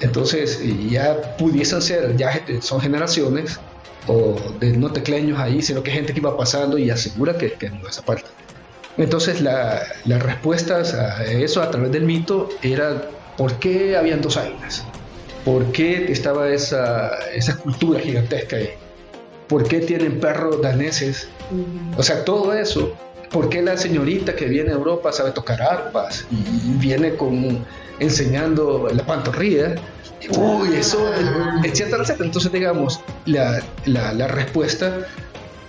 Entonces, ya pudiesen ser, ya son generaciones, o de no tecleños ahí, sino que gente que iba pasando y asegura que, que no esa parte. Entonces, la, las respuestas a eso a través del mito era por qué habían dos águilas, por qué estaba esa, esa escultura gigantesca ahí, por qué tienen perros daneses, o sea, todo eso. ¿Por qué la señorita que viene a Europa sabe tocar arpas y viene con, enseñando la pantorrilla? Uy, eso, etcétera, etcétera. Entonces, digamos, la, la, la respuesta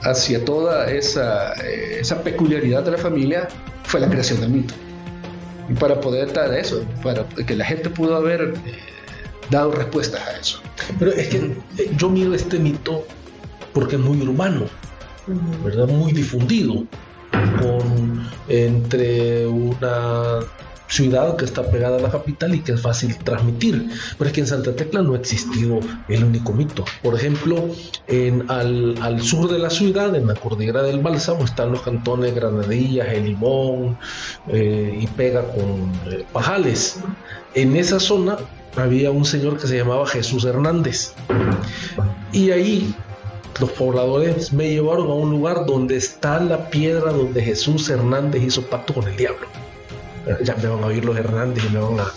hacia toda esa, eh, esa peculiaridad de la familia fue la creación del mito. Y para poder dar eso, para que la gente pudo haber eh, dado respuestas a eso. Pero es que eh, yo miro este mito porque es muy urbano, ¿verdad? Muy difundido, con, entre una ciudad que está pegada a la capital y que es fácil transmitir. Pero es que en Santa Tecla no ha existido el único mito. Por ejemplo, en, al, sur de la ciudad, en la cordillera del Bálsamo, están los cantones Granadillas, El Limón eh, y pega con eh, Pajales. En esa zona había un señor que se llamaba Jesús Hernández. Y ahí los pobladores me llevaron a un lugar donde está la piedra donde Jesús Hernández hizo pacto con el diablo. Ya me van a oír los Hernández y me van a,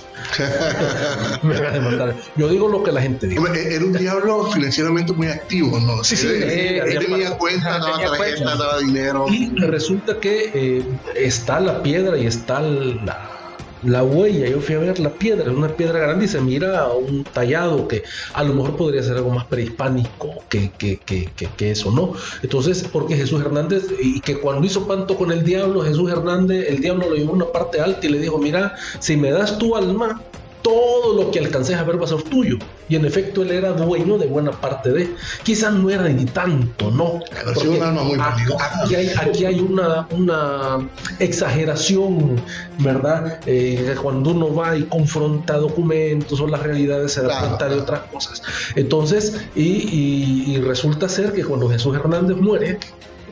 me van a demandar. Yo digo lo que la gente dice. Era un diablo financieramente muy activo, ¿no? Sí, sí, Él, tenía cuenta, daba tenía tarjeta, daba dinero. Y resulta que eh, está la piedra y está la, la huella. Yo fui a ver la piedra, una piedra grande y se mira un tallado que a lo mejor podría ser algo más prehispánico que, que, que, que, eso, ¿no? Entonces, porque Jesús Hernández, y que cuando hizo panto con el diablo, Jesús Hernández, el diablo lo llevó a una parte alta y le dijo, mira, si me das tu alma, todo lo que alcances a ver va a ser tuyo. Y en efecto él era dueño de buena parte de. Quizás no era ni tanto, ¿no? Pero sí Porque un alma muy a- peligrosa. Aquí hay, aquí hay una, una exageración, ¿verdad? Eh, cuando uno va y confronta documentos o las realidades se da Claro, cuenta de otras cosas. Entonces, y, y- y resulta ser que cuando Jesús Hernández muere,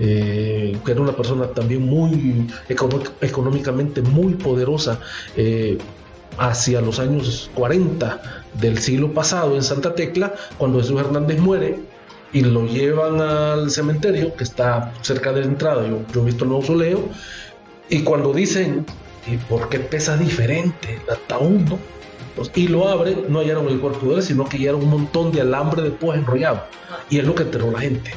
eh, que era una persona también muy económicamente muy poderosa, eh, hacia los años 40 del siglo pasado en Santa Tecla, cuando Jesús Hernández muere y lo llevan al cementerio que está cerca de la entrada, yo, yo he visto el mausoleo, y cuando dicen, ¿y por qué pesa diferente el ataúd? no?". Pues, y lo abren, no hallaron el cuerpo de él, sino que hallaron un montón de alambre de púas enrollado, y es lo que enterró la gente.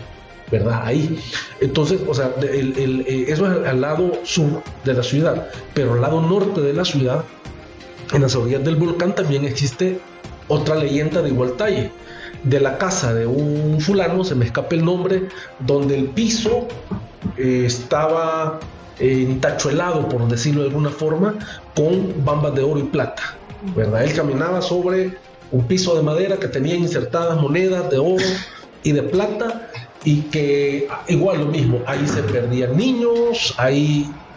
¿verdad? Ahí. Entonces, o sea, de- el- el- eh, eso es al lado sur de la ciudad, pero al lado norte de la ciudad, en las orillas del volcán, también existe otra leyenda de igual talle. De la casa de un fulano, se me escapa el nombre, donde el piso eh, estaba eh, entachuelado, por decirlo de alguna forma, con bambas de oro y plata. ¿verdad? Él caminaba sobre un piso de madera que tenía insertadas monedas de oro y de plata y que igual lo mismo, ahí se perdían niños, ahí eh, eh,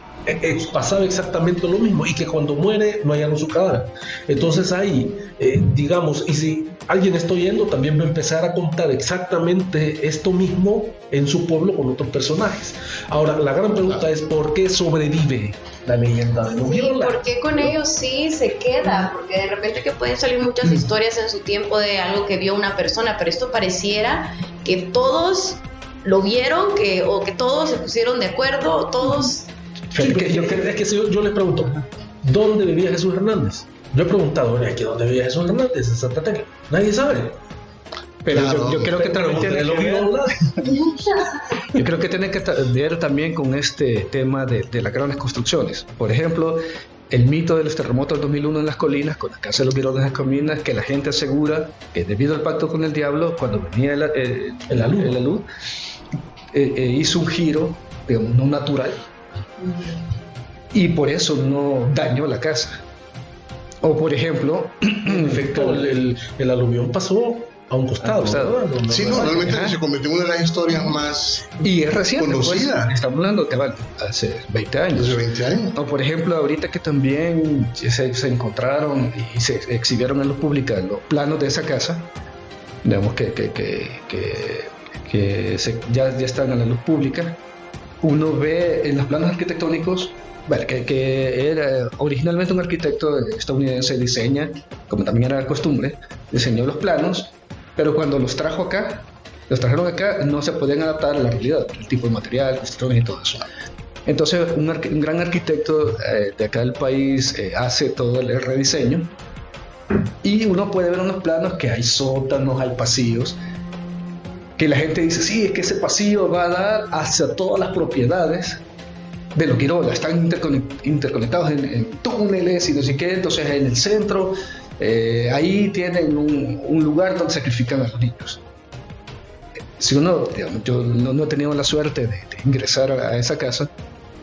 pasaba exactamente lo mismo y que cuando muere no hallaron su cadáver. Entonces ahí, eh, digamos, y si alguien está oyendo, también va a empezar a contar exactamente esto mismo en su pueblo con otros personajes. Ahora, la gran pregunta es, ¿por qué sobrevive la leyenda de los Sí. ¿por qué con ellos sí se queda? Porque de repente que pueden salir muchas historias en su tiempo de algo que vio una persona, pero esto pareciera que todos lo vieron, que, o que todos se pusieron de acuerdo, todos... Es yo, es que si yo, yo les pregunto, ¿dónde vivía Jesús Hernández? Yo he preguntado, "Oye, ¿aquí dónde vivía Jesús Hernández? En Santa Tecla. Nadie sabe. Pero Claro. yo, yo creo que también tiene que ver, yo creo que tiene que ver también con este tema de, de las grandes construcciones. Por ejemplo, el mito de los terremotos del 2001 en las colinas, con la casa de los Viroles en las colinas, que la gente asegura que debido al pacto con el diablo, cuando venía el, eh, alud, eh, eh, hizo un giro, digamos, no natural, y por eso no dañó la casa. O por ejemplo, En efecto, el, el, el aluvión pasó a un costado. A un costado. No, Sí, no, realmente Ajá. se convirtió en una de las historias más y es reciente, pues, Conocida. estamos hablando que va hace 20 años. desde 20 años. O por ejemplo, ahorita que también se, se encontraron y se exhibieron en luz pública los planos de esa casa, digamos que, que, que, que- que se- ya, ya están a la luz pública, uno ve en los planos arquitectónicos, que, era originalmente un arquitecto estadounidense diseña, como también era la costumbre, diseñó los planos, pero cuando los trajo acá, los trajeron acá, no se podían adaptar a la realidad, el tipo de material, construcciones y todo eso. Entonces, un, gran arquitecto eh, de acá del país eh, hace todo el rediseño y uno puede ver en los planos que hay sótanos, hay pasillos, que la gente dice, sí, es que ese pasillo va a dar hacia todas las propiedades de los Quiroga, están intercone- interconectados en, en túneles y no sé qué, entonces en el centro, eh, ahí tienen un, un lugar donde sacrifican a los niños. Si uno, digamos, yo no, no he tenido la suerte de, de ingresar a, a esa casa,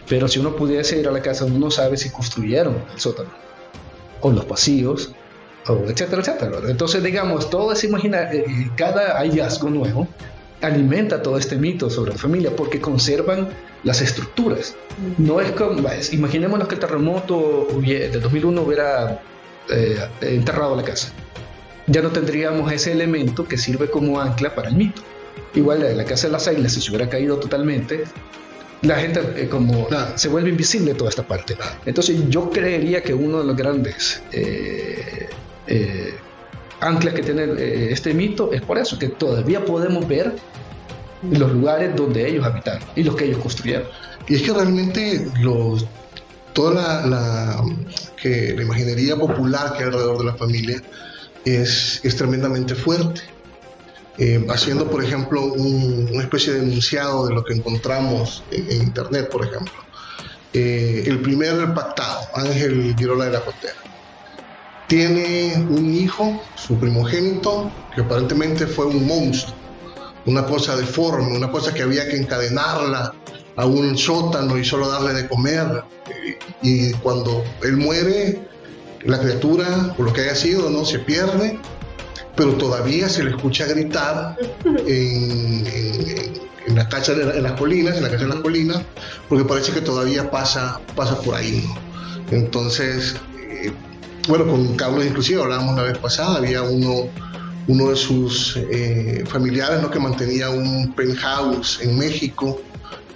pero si uno pudiese ir a la casa, uno no sabe si construyeron el sótano, o los pasillos, o etcétera, etcétera. Entonces, digamos, todo es imaginar, eh, eh, cada hallazgo nuevo alimenta todo este mito sobre la familia porque conservan las estructuras. No es como, imaginémonos que el terremoto del 2001 hubiera eh, enterrado la casa. Ya no tendríamos ese elemento que sirve como ancla para el mito. Igual la, casa de las águilas, si se hubiera caído totalmente, la gente eh, como se vuelve invisible toda esta parte. Entonces yo creería que uno de los grandes eh, eh, anclas que tiene eh, este mito es por eso, que todavía podemos ver los lugares donde ellos habitaron y los que ellos construyeron. Y es que realmente los, toda la, que, la imaginería popular que hay alrededor de la familia es, es tremendamente fuerte. Eh, haciendo, por ejemplo, un- una especie de enunciado de lo que encontramos en, en Internet, por ejemplo. Eh, el primer pactado, Ángel Girola de la Costera, tiene un hijo, su primogénito, que aparentemente fue un monstruo, una cosa deforme, una cosa que había que encadenarla a un sótano y solo darle de comer. Y, cuando él muere, la criatura, por lo que haya sido, no se pierde, pero todavía se le escucha gritar en, en- en la de la- en las colinas, en la casa de las colinas, porque parece que todavía pasa, pasa por ahí. ¿no? Entonces, eh, bueno, con Carlos inclusive hablábamos la vez pasada, había uno, uno de sus eh, familiares ¿no? que mantenía un penthouse en México,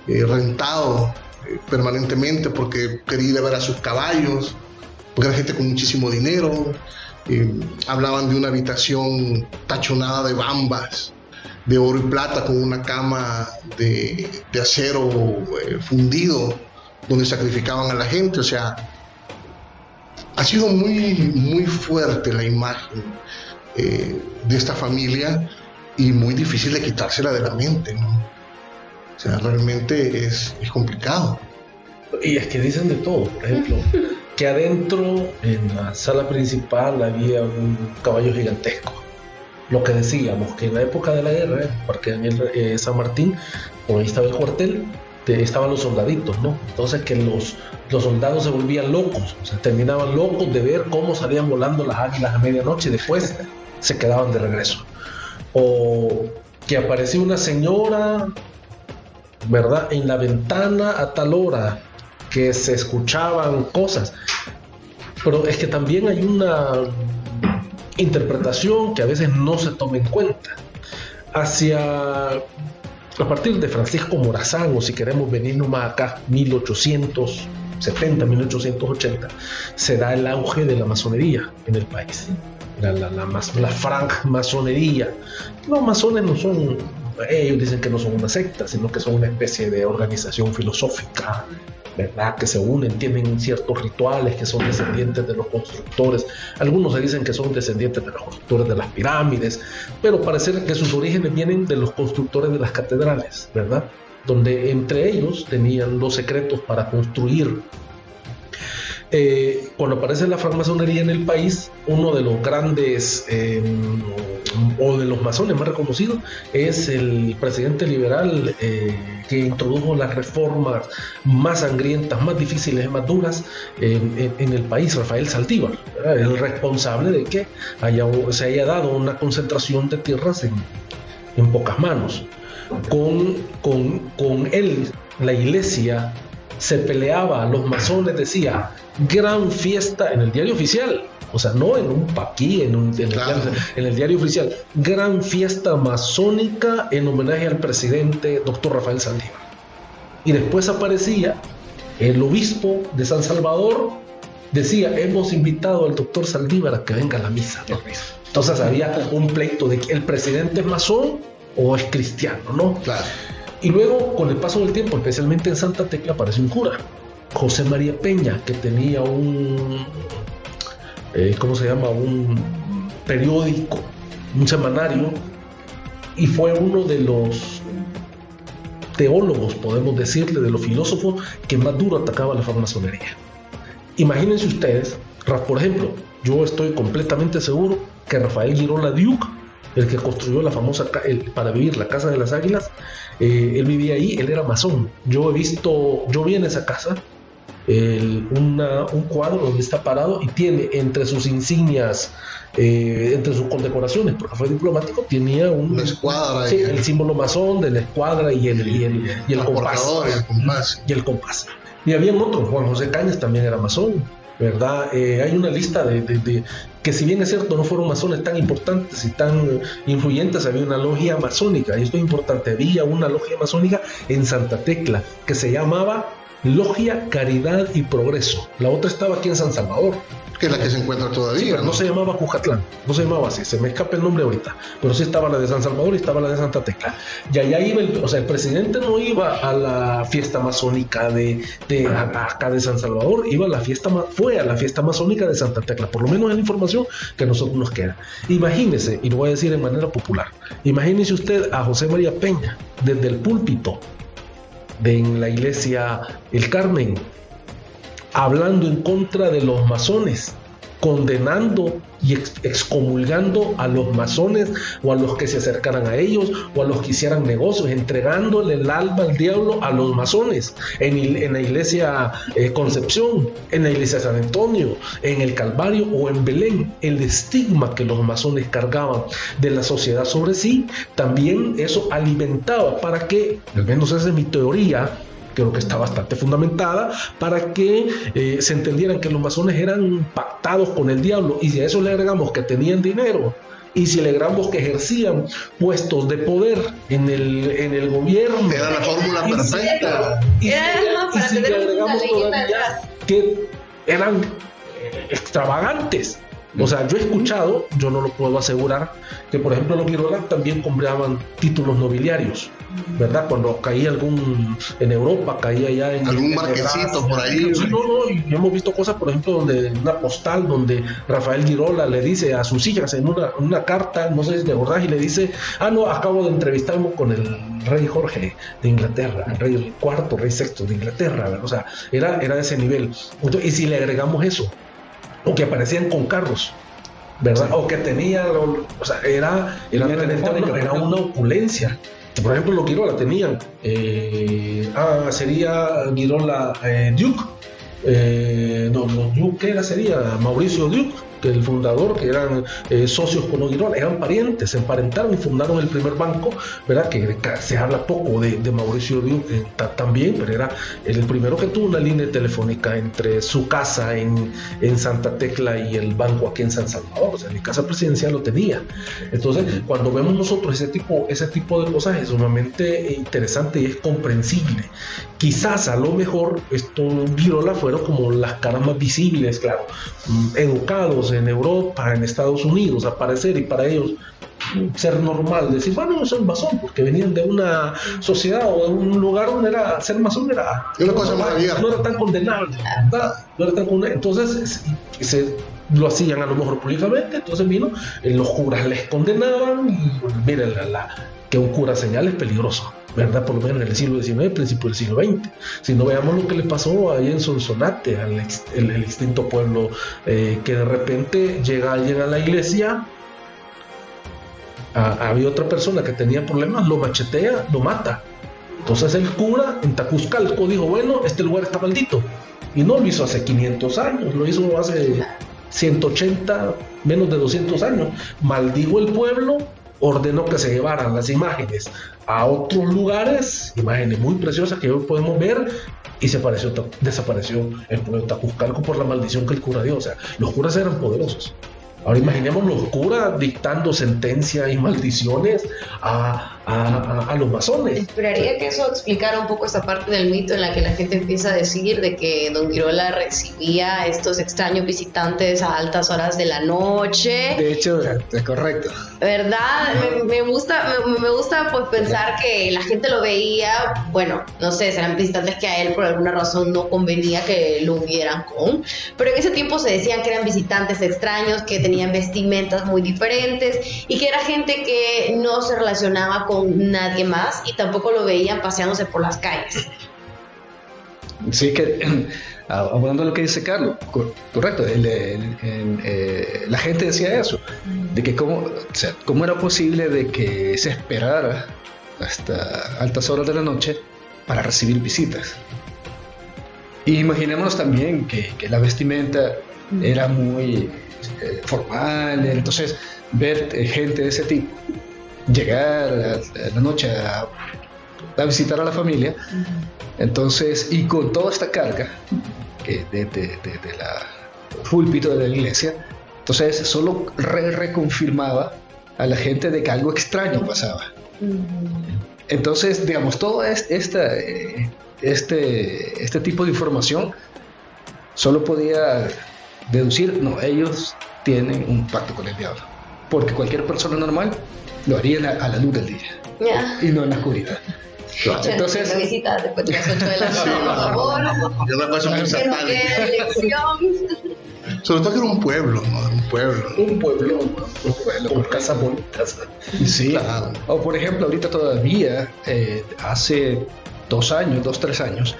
eh, rentado eh, permanentemente porque quería ver a sus caballos, porque era gente con muchísimo dinero. eh, hablaban de una habitación tachonada de bambas, de oro y plata, con una cama de, de acero fundido, donde sacrificaban a la gente. O sea, ha sido muy, muy fuerte la imagen eh, de esta familia y muy difícil de quitársela de la mente, ¿no? O sea, realmente es, es complicado. Y es que dicen de todo, por ejemplo, que adentro en la sala principal había un caballo gigantesco. Lo que decíamos, que en la época de la guerra, en el Parque Daniel eh, San Martín, como ahí estaba el cuartel, te- estaban los soldaditos, ¿no? Entonces que los, los soldados se volvían locos, o sea, terminaban locos de ver cómo salían volando las águilas a medianoche y después se quedaban de regreso. O que apareció una señora, ¿verdad? En la ventana a tal hora, que se escuchaban cosas. Pero es que también hay una interpretación que a veces no se toma en cuenta. Hacia a partir de Francisco Morazán, o si queremos venirnos más acá, 1800, 1870, 1880, se da el auge de la masonería en el país. La, la, la, la francmasonería. Los masones no son, ellos dicen que no son una secta, sino que son una especie de organización filosófica, ¿verdad? Que se unen, tienen ciertos rituales, que son descendientes de los constructores. Algunos se dicen que son descendientes de los constructores de las pirámides, pero parece que sus orígenes vienen de los constructores de las catedrales, ¿verdad? Donde entre ellos tenían los secretos para construir eh, cuando aparece la francmasonería en el país, uno de los grandes eh, o de los masones más reconocidos es el presidente liberal eh, que introdujo las reformas más sangrientas, más difíciles más duras en, el país, Rafael Saldívar, el responsable de que haya, se haya dado una concentración de tierras en, en pocas manos. Con, con, con él, la iglesia se peleaba, los masones decía, gran fiesta en el diario oficial, o sea, no en un paquí, en, un, en, el, diario oficial, gran fiesta masónica en homenaje al presidente doctor Rafael Saldívar. Y después aparecía el obispo de San Salvador, decía, hemos invitado al doctor Saldívar a que venga a la misa. Entonces había un pleito de que el presidente es masón o es cristiano, ¿no? Claro. Y luego, con el paso del tiempo, especialmente en Santa Tecla, aparece un cura, José María Peña, que tenía un, eh, ¿cómo se llama? Un periódico, un semanario, y fue uno de los teólogos, podemos decirle, de los filósofos que más duro atacaba la francmasonería. Imagínense ustedes, por ejemplo, yo estoy completamente seguro que Rafael Girola Duke el que construyó la famosa para vivir la casa de las águilas, eh, él vivía ahí, él era masón. Yo he visto, yo vi en esa casa un cuadro donde está parado y tiene entre sus insignias, eh, entre sus condecoraciones, porque fue diplomático, tenía un, escuadra el, símbolo masón de la escuadra y el, y el, y el compás. Y el compás. Y habían otros, Juan José Cañas también era masón. ¿Verdad? Eh, hay una lista de, que si bien es cierto no fueron masones tan importantes y tan influyentes, había una logia masónica, y esto es importante, había una logia masónica en Santa Tecla que se llamaba Logia Caridad y Progreso. La otra estaba aquí en San Salvador que es la que se encuentra todavía. ¿no? se llamaba Cujatlán, no se llamaba así, se me escapa el nombre ahorita, pero sí estaba la de San Salvador y estaba la de Santa Tecla. Y allá iba, el, o sea, el presidente no iba a la fiesta masónica de, de acá de San Salvador, iba a la fiesta, fue a la fiesta masónica de Santa Tecla, por lo menos es la información que a nosotros nos queda. Imagínese, y lo voy a decir de manera popular, imagínese usted a José María Peña desde el púlpito de en la iglesia El Carmen, hablando en contra de los masones, condenando y excomulgando a los masones o a los que se acercaran a ellos o a los que hicieran negocios, entregándole el alma al diablo a los masones en, la iglesia eh, Concepción, en la iglesia San Antonio, en el Calvario o en Belén. El estigma que los masones cargaban de la sociedad sobre sí, también eso alimentaba para que, al menos esa es mi teoría, creo que está bastante fundamentada, para que eh, se entendieran que los masones eran pactados con el diablo. Y si a eso le agregamos que tenían dinero, y si le agregamos que ejercían puestos de poder en el, en el gobierno. Era la fórmula perfecta. Y, si, le agregamos todavía que eran eh, extravagantes. O sea, yo he escuchado, yo no lo puedo asegurar, que por ejemplo los Quiroga también compraban títulos nobiliarios. ¿verdad? Cuando caía algún en Europa, caía ya en algún marquesito por ahí. Sí, no, no, y hemos visto cosas, por ejemplo, donde una postal donde Rafael Girola le dice a sus hijas en una, una carta, no sé si de verdad, y le dice, ah, no, acabo de entrevistarme con el rey Jorge de Inglaterra, el rey cuarto, rey sexto de Inglaterra, ¿verdad? o sea, era, era de ese nivel. y si le agregamos eso, o que aparecían con carros, ¿verdad? O que tenía, o sea, era, era, era una opulencia. Por ejemplo, los Girola tenían, eh, ah, sería Girola eh, Duke, eh, no, no, Duke, ¿qué era? Sería Mauricio Duke, el fundador, que eran eh, socios con Oguirola, eran parientes, se emparentaron y fundaron el primer banco, ¿verdad? Que se habla poco de, Mauricio eh, también, pero era el primero que tuvo una línea telefónica entre su casa en, en Santa Tecla y el banco aquí en San Salvador, o sea, mi casa presidencial lo tenía. Entonces, cuando vemos nosotros ese tipo, ese tipo de cosas es sumamente interesante y es comprensible. Quizás a lo mejor estos Girola fueron como las caras más visibles, claro, mm, educados en Europa, en Estados Unidos, aparecer y para ellos ser normal, decir, bueno, no son masón, porque venían de una sociedad o de un lugar donde era ser masón era una cosa no, no era tan condenable, no era tan entonces se, lo hacían a lo mejor públicamente, entonces vino, los curas les condenaban y miren, la, que un cura señal es peligroso. ¿verdad? Por lo menos en el siglo XIX, principio del siglo XX. Si no veamos lo que le pasó ahí en Sonsonate, al el, extinto pueblo, eh, que de repente llega alguien a la iglesia, había otra persona que tenía problemas, lo machetea, lo mata. Entonces el cura en Tacuzcalco dijo, bueno, este lugar está maldito. Y no lo hizo hace 500 años, lo hizo hace 180, menos de 200 años. Maldijo el pueblo ordenó que se llevaran las imágenes a otros lugares, imágenes muy preciosas que hoy podemos ver, y se desapareció el pueblo de Tacuzcalco por la maldición que el cura dio. O sea, los curas eran poderosos. Ahora imaginemos los curas dictando sentencias y maldiciones a, a, los masones. Esperaría que eso explicara un poco esa parte del mito en la que la gente empieza a decir de que Don Girola recibía a estos extraños visitantes a altas horas de la noche. De hecho, es correcto. ¿Verdad? Me, gusta, me, gusta pues pensar que la gente lo veía, bueno, no sé, serán visitantes que a él por alguna razón no convenía que lo hubieran con, pero en ese tiempo se decían que eran visitantes extraños, que tenían vestimentas muy diferentes y que era gente que no se relacionaba con nadie más y tampoco lo veían paseándose por las calles. Sí, que abordando lo que dice Carlos, correcto, eh, la gente decía eso, de que cómo, cómo era posible de que se esperara hasta altas horas de la noche para recibir visitas. Y imaginémonos también que, la vestimenta era muy eh, formal, entonces ver eh, gente de ese tipo llegar a, la noche a, visitar a la familia. Entonces, y con toda esta carga que de, de, la púlpito de la iglesia, entonces solo reconfirmaba a la gente de que algo extraño pasaba. Entonces, digamos, todo este, este, este tipo de información solo podía deducir, no, ellos tienen un pacto con el diablo. Porque cualquier persona normal lo haría a la luz del día y no en la oscuridad. Entonces, visita después de las 8 de la noche, por favor. Yo me paso muy Sobre todo que era un pueblo, ¿no? Un pueblo. Un pueblo, un pueblo con casas bonitas. Sí. Claro. O por ejemplo, ahorita todavía, eh, hace dos años, dos, tres años,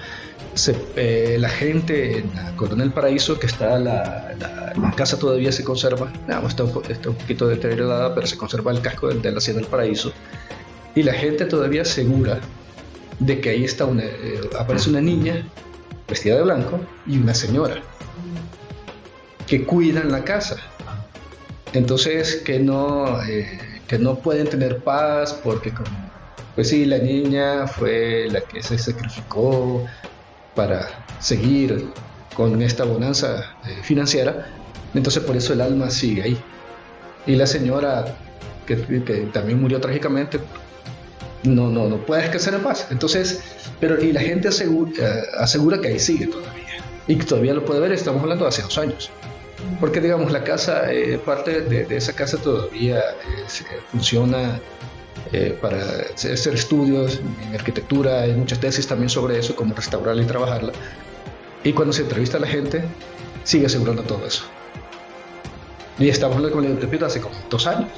eh, la gente en la Coronel Paraíso, que está la, la, casa todavía se conserva, está, un, está, un, poquito deteriorada, pero se conserva el casco de, la Hacienda del Paraíso, y la gente todavía segura de que ahí está una, eh, aparece una niña vestida de blanco y una señora que cuidan la casa. Entonces que no, eh, que no pueden tener paz porque pues sí, la niña fue la que se sacrificó, para seguir con esta bonanza eh, financiera, entonces por eso el alma sigue ahí. Y la señora, que, también murió trágicamente, no, no, no puede descansar en paz. Entonces, pero y la gente asegura, eh, asegura que ahí sigue todavía. Y que todavía lo puede ver, estamos hablando de hace dos años. Porque digamos, la casa, eh, parte de, esa casa todavía funciona eh, para hacer estudios en arquitectura, hay muchas tesis también sobre eso, cómo restaurarla y trabajarla. Y cuando se entrevista a la gente, sigue asegurando todo eso. Y estamos hablando con el hace como dos años.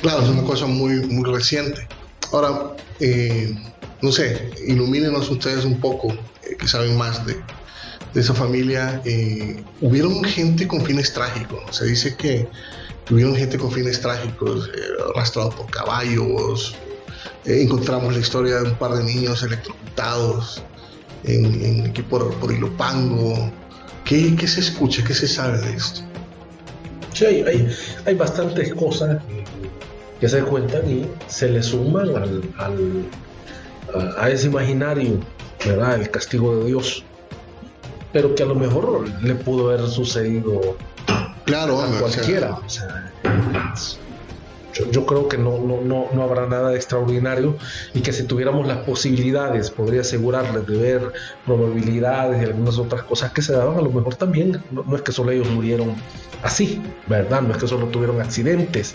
Claro, es una cosa muy, muy reciente. Ahora, eh, no sé, ilumínenos ustedes un poco, eh, que saben más de, de esa familia. hubieron gente con fines trágicos. Se dice que Tuvieron gente con fines trágicos, eh, arrastrados por caballos. Eh, encontramos la historia de un par de niños electrocutados en, en, por, por Ilopango. ¿Qué, qué se escucha? ¿Qué se sabe de esto? Sí, hay, hay, hay bastantes cosas que se cuentan y se le suman al- a, a ese imaginario, ¿verdad? El castigo de Dios. Pero que a lo mejor le pudo haber sucedido Claro, a cualquiera. o sea, yo, yo creo que no, no, no, no habrá nada de extraordinario y que si tuviéramos las posibilidades, podría asegurarles de ver probabilidades y algunas otras cosas que se daban, a lo mejor también, no, no es que solo ellos murieron así, ¿verdad? No es que solo tuvieron accidentes.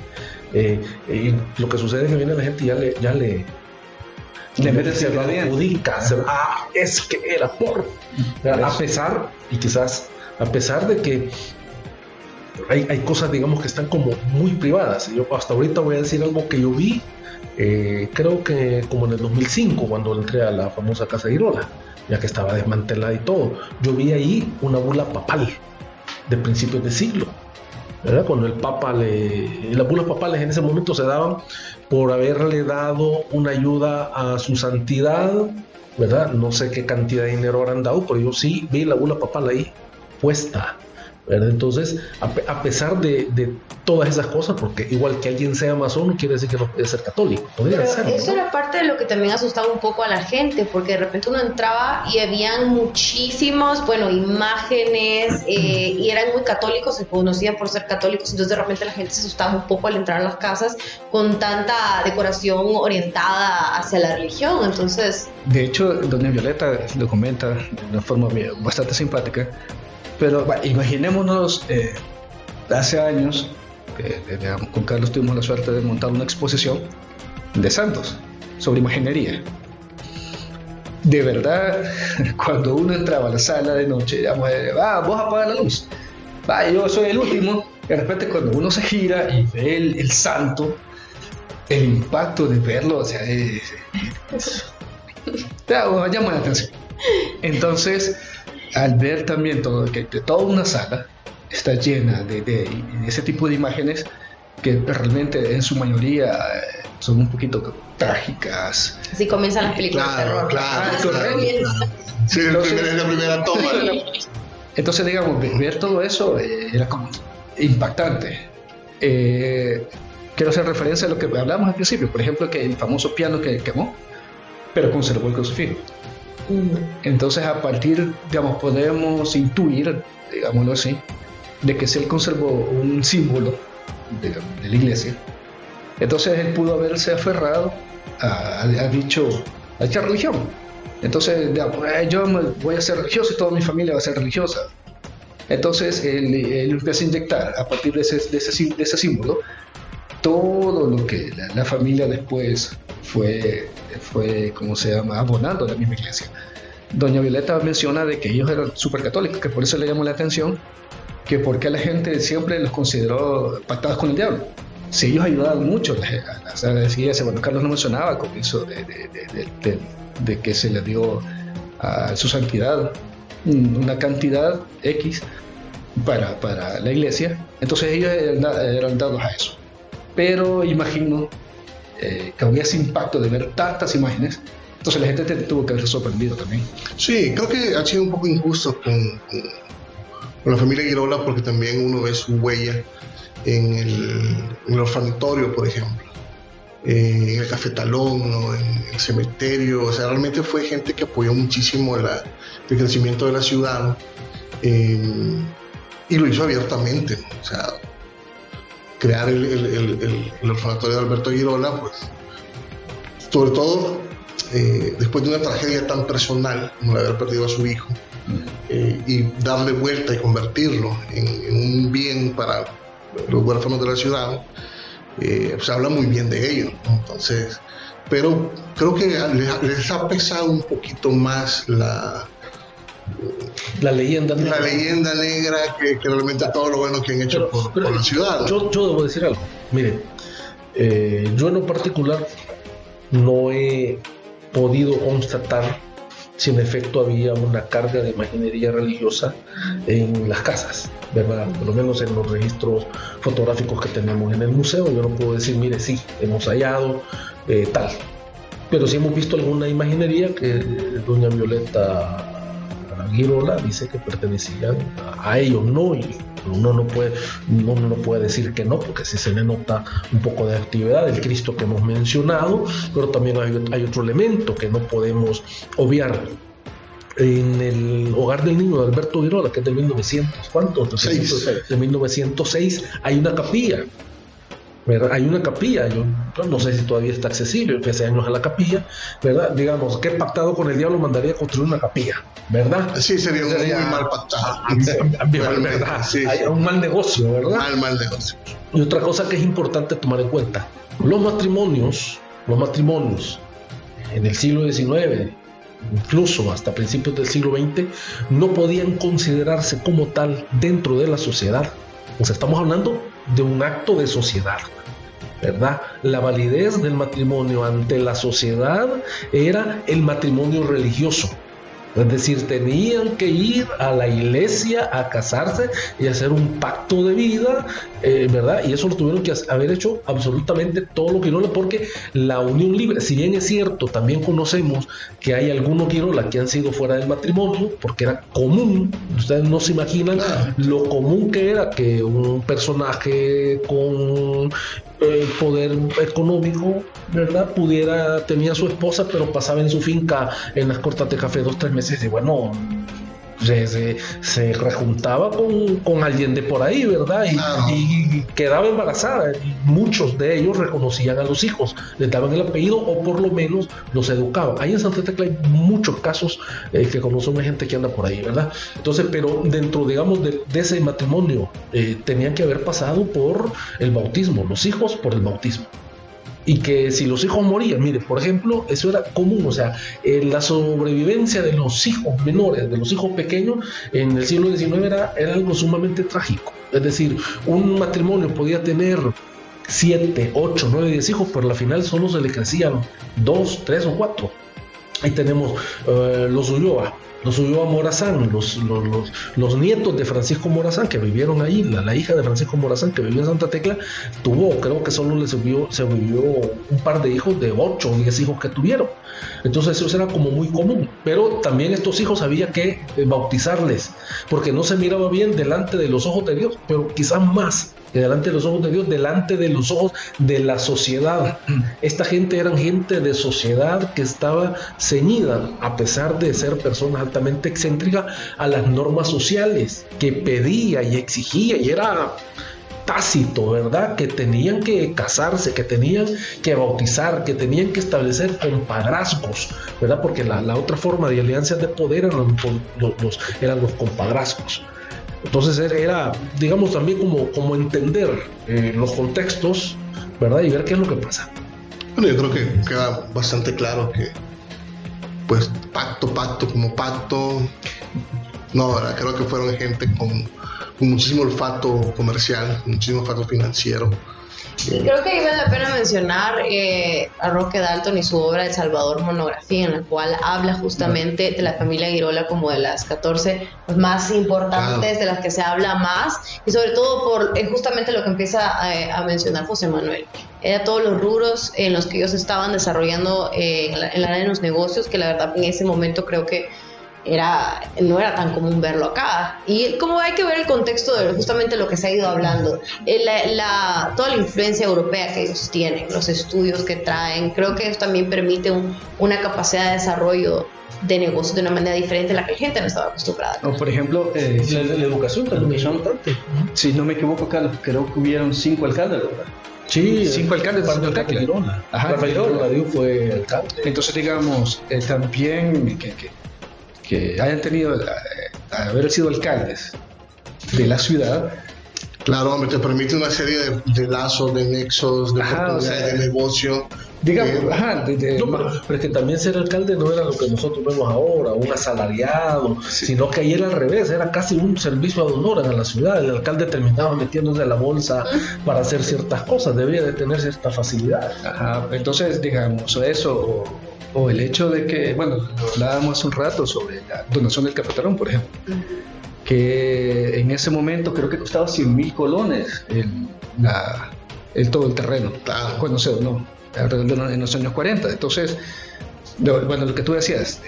Eh, y lo que sucede es que viene la gente y ya le... Ya le Le mete se lo adjudica, se- ah, es que era por, a pesar, y quizás a pesar de que hay, hay cosas, digamos, que están como muy privadas. Yo hasta ahorita voy a decir algo que yo vi, eh, creo que como en el 2005, cuando entré a la famosa Casa de Irola, ya que estaba desmantelada y todo. Yo vi ahí una bula papal de principios de siglo. ¿verdad? Cuando el Papa le. Las bulas papales en ese momento se daban por haberle dado una ayuda a su santidad, ¿verdad? No sé qué cantidad de dinero habrán dado, pero yo sí vi la bula papal ahí puesta. ¿Verdad? Entonces, a, pe- a pesar de, de todas esas cosas, porque igual que alguien sea masón no quiere decir que no puede ser católico, podría Pero ser. ¿no? eso era parte de lo que también asustaba un poco a la gente, porque de repente uno entraba y habían muchísimos, bueno, imágenes, eh, y eran muy católicos, se conocían por ser católicos, entonces de repente la gente se asustaba un poco al entrar a las casas con tanta decoración orientada hacia la religión, entonces De hecho, doña Violeta lo comenta de una forma bastante simpática, pero va, imaginémonos eh, hace años, eh, con Carlos tuvimos la suerte de montar una exposición de santos sobre imaginería. De verdad, cuando uno entraba a la sala de noche, digamos, va, vos apaga la luz, va, yo soy el último, de repente cuando uno se gira y ve el, el santo, el impacto de verlo, o sea, es, te hago- llama la atención. Entonces, al ver también todo, que, toda una sala está llena de, de- de ese tipo de imágenes que realmente en su mayoría eh, son un poquito trágicas. así comienzan las películas de Claro, terror. claro, Ah, claro, claro. Sí, Entonces- es la primera toma. Entonces, digamos, ve- ver todo eso eh, era como impactante. Eh, quiero hacer referencia a lo que hablamos al principio, por ejemplo, que el famoso piano que quemó, pero conservó el crucifijo. Entonces, a partir, digamos, podemos intuir, digámoslo así, de que si él conservó un símbolo de, de la iglesia, entonces él pudo haberse aferrado a, a- dicho, a dicha religión. Entonces, digamos, eh, yo voy a ser religioso y toda mi familia va a ser religiosa. Entonces, él, él empieza a inyectar a partir de ese, de ese, de ese símbolo todo lo que la, familia después fue, fue, ¿cómo se llama?, abonando a la misma iglesia. Doña Violeta menciona de que ellos eran súper católicos, que por eso le llamó la atención, que porque la gente siempre los consideró pactados con el diablo. Si ellos ayudaban mucho a las, a las iglesias, bueno, Carlos no mencionaba con eso de, de- de- que se le dio a su santidad una cantidad X para, para la iglesia, entonces ellos eran, eran dados a eso. Pero imagino eh, que había ese impacto de ver tantas imágenes, entonces la gente te- tuvo que haber sorprendido también. Sí, creo que ha sido un poco injusto con, con- la familia Girola porque también uno ve su huella en el, en el orfanatorio, por ejemplo, en el cafetalón, ¿no? en el cementerio. O sea, realmente fue gente que apoyó muchísimo la- el crecimiento de la ciudad ¿no? Eh, y lo hizo abiertamente. ¿no? O sea, crear el, el- el- el- orfanatorio de Alberto Girola, pues, sobre todo eh, después de una tragedia tan personal como la de haber perdido a su hijo, eh, y darle vuelta y convertirlo en, un bien para los huérfanos de la ciudad, eh, se habla muy bien de ellos. ¿no? Entonces, pero creo que les, les ha pesado un poquito más la, La leyenda la negra. leyenda negra que, que realmente todo lo bueno que han hecho Pero- por, pero por la ciudad. Yo, yo debo decir algo. Miren, eh, yo en lo particular no he podido constatar si en efecto había una carga de imaginería religiosa en las casas, ¿verdad? Por lo menos en los registros fotográficos que tenemos en el museo, yo no puedo decir, mire, sí, hemos hallado eh, tal. Pero sí hemos visto alguna imaginería que doña Violeta Girola dice que pertenecían a, ellos, ¿no? Y uno no puede, uno no puede decir que no, porque si se le nota un poco de actividad, el Cristo que hemos mencionado, pero también hay, hay otro elemento que no podemos obviar en el hogar del niño de Alberto Girola, que es de 1900, ¿cuánto? De 1906, hay una capilla hay una capilla, yo, no sé si todavía está accesible, hace años a la capilla, ¿verdad? Digamos, que pactado con el diablo mandaría construir una capilla, ¿verdad? Sí, sería, un muy mal pactado. ¿verdad? Hay un mal negocio, ¿verdad? Mal, mal negocio. Y otra cosa que es importante tomar en cuenta, los matrimonios, los matrimonios en el siglo XIX, incluso hasta principios del siglo XX, no podían considerarse como tal dentro de la sociedad. O sea, estamos hablando de un acto de sociedad. ¿verdad? La validez del matrimonio ante la sociedad era el matrimonio religioso. Es decir, tenían que ir a la iglesia a casarse y hacer un pacto de vida, eh, ¿verdad? Y eso lo tuvieron que haber hecho absolutamente todo lo Quirola, porque la unión libre, si bien es cierto, también conocemos que hay algunos Quirola que han sido fuera del matrimonio, porque era común, ustedes no se imaginan lo común que era que un personaje con el poder económico, ¿verdad? Pudiera, tenía su esposa, pero pasaba en su finca en las cortas de café dos, tres meses y bueno, se, se, rejuntaba con, con, alguien de por ahí, ¿verdad? Y, quedaba embarazada. Muchos de ellos reconocían a los hijos, les daban el apellido o por lo menos los educaban. Ahí en Santa Tecla hay muchos casos eh, que conocemos gente que anda por ahí, ¿verdad? Entonces, pero dentro, digamos, de, ese matrimonio, eh, tenían que haber pasado por el bautismo, los hijos por el bautismo y que si los hijos morían, mire, por ejemplo, eso era común, o sea, la sobrevivencia de los hijos menores, de los hijos pequeños, en el siglo XIX era, era algo sumamente trágico. Es decir, un matrimonio podía tener 7, 8, 9, 10 hijos, pero al final solo se le crecían 2, 3 o 4. Ahí tenemos uh, los Ulloa, los Ulloa Morazán, los, los, los, nietos de Francisco Morazán que vivieron ahí, la, la, hija de Francisco Morazán que vivió en Santa Tecla, tuvo, creo que solo le subió, se vivió un par de hijos de 8 o 10 hijos que tuvieron. Entonces eso era como muy común. Pero también estos hijos había que eh, bautizarles, porque no se miraba bien delante de los ojos de Dios, pero quizás más delante de los ojos de Dios, delante de los ojos de la sociedad. Esta gente eran gente de sociedad que estaba ceñida, a pesar de ser personas altamente excéntricas, a las normas sociales, que pedía y exigía y era tácito, ¿verdad? Que tenían que casarse, que tenían que bautizar, que tenían que establecer compadrazgos, ¿verdad? Porque la, otra forma de alianzas de poder eran los, eran los compadrazgos. Entonces era, digamos, también como, como entender eh, los contextos, ¿verdad? Y ver qué es lo que pasa. Bueno, yo creo que queda bastante claro que, pues, pacto, pacto como pacto, no, creo que fueron gente con muchísimo olfato comercial, muchísimo olfato financiero. Creo que ahí vale la pena mencionar eh, a Roque Dalton y su obra El Salvador Monografía, en la cual habla justamente de la familia Girola como de las 14 más importantes, de las que se habla más, y sobre todo por eh, justamente lo que empieza a, eh, a, mencionar José Manuel. Era todos los rubros en los que ellos estaban desarrollando en, la, en la área de los negocios, que la verdad en ese momento creo que era, no era tan común verlo acá. Y como hay que ver el contexto de justamente lo que se ha ido hablando, eh, la, toda la influencia europea que ellos tienen, los estudios que traen, creo que eso también permite una capacidad de desarrollo de negocios de una manera diferente a la que la gente no estaba acostumbrada. O por ejemplo, eh, la, educación, la educación Si no me equivoco, Carlos, creo que hubieron cinco alcaldes, ¿verdad? Sí, cinco alcaldes de Santa. Ajá, Rafael fue alcalde. Entonces, digamos, eh, también que, que que hayan tenido, eh, haber sido alcaldes de la ciudad. Claro, me te permite una serie de, lazos, de nexos, de oportunidades de negocio. Digamos, eh, ajá, pero, es que también ser alcalde no era lo que nosotros vemos ahora, un asalariado, sino que ahí era al revés, era casi un servicio a honor en la ciudad. El alcalde terminaba metiéndose a la bolsa para hacer ciertas cosas, debía de tener cierta facilidad. Ajá, entonces, digamos, eso o el hecho de que, bueno, hablábamos hace un rato sobre la donación del cafetalón, por ejemplo, que en ese momento creo que costaba 100 mil colones el, el, todo el terreno, claro. cuando se donó, en los años 40. Entonces, bueno, lo que tú decías,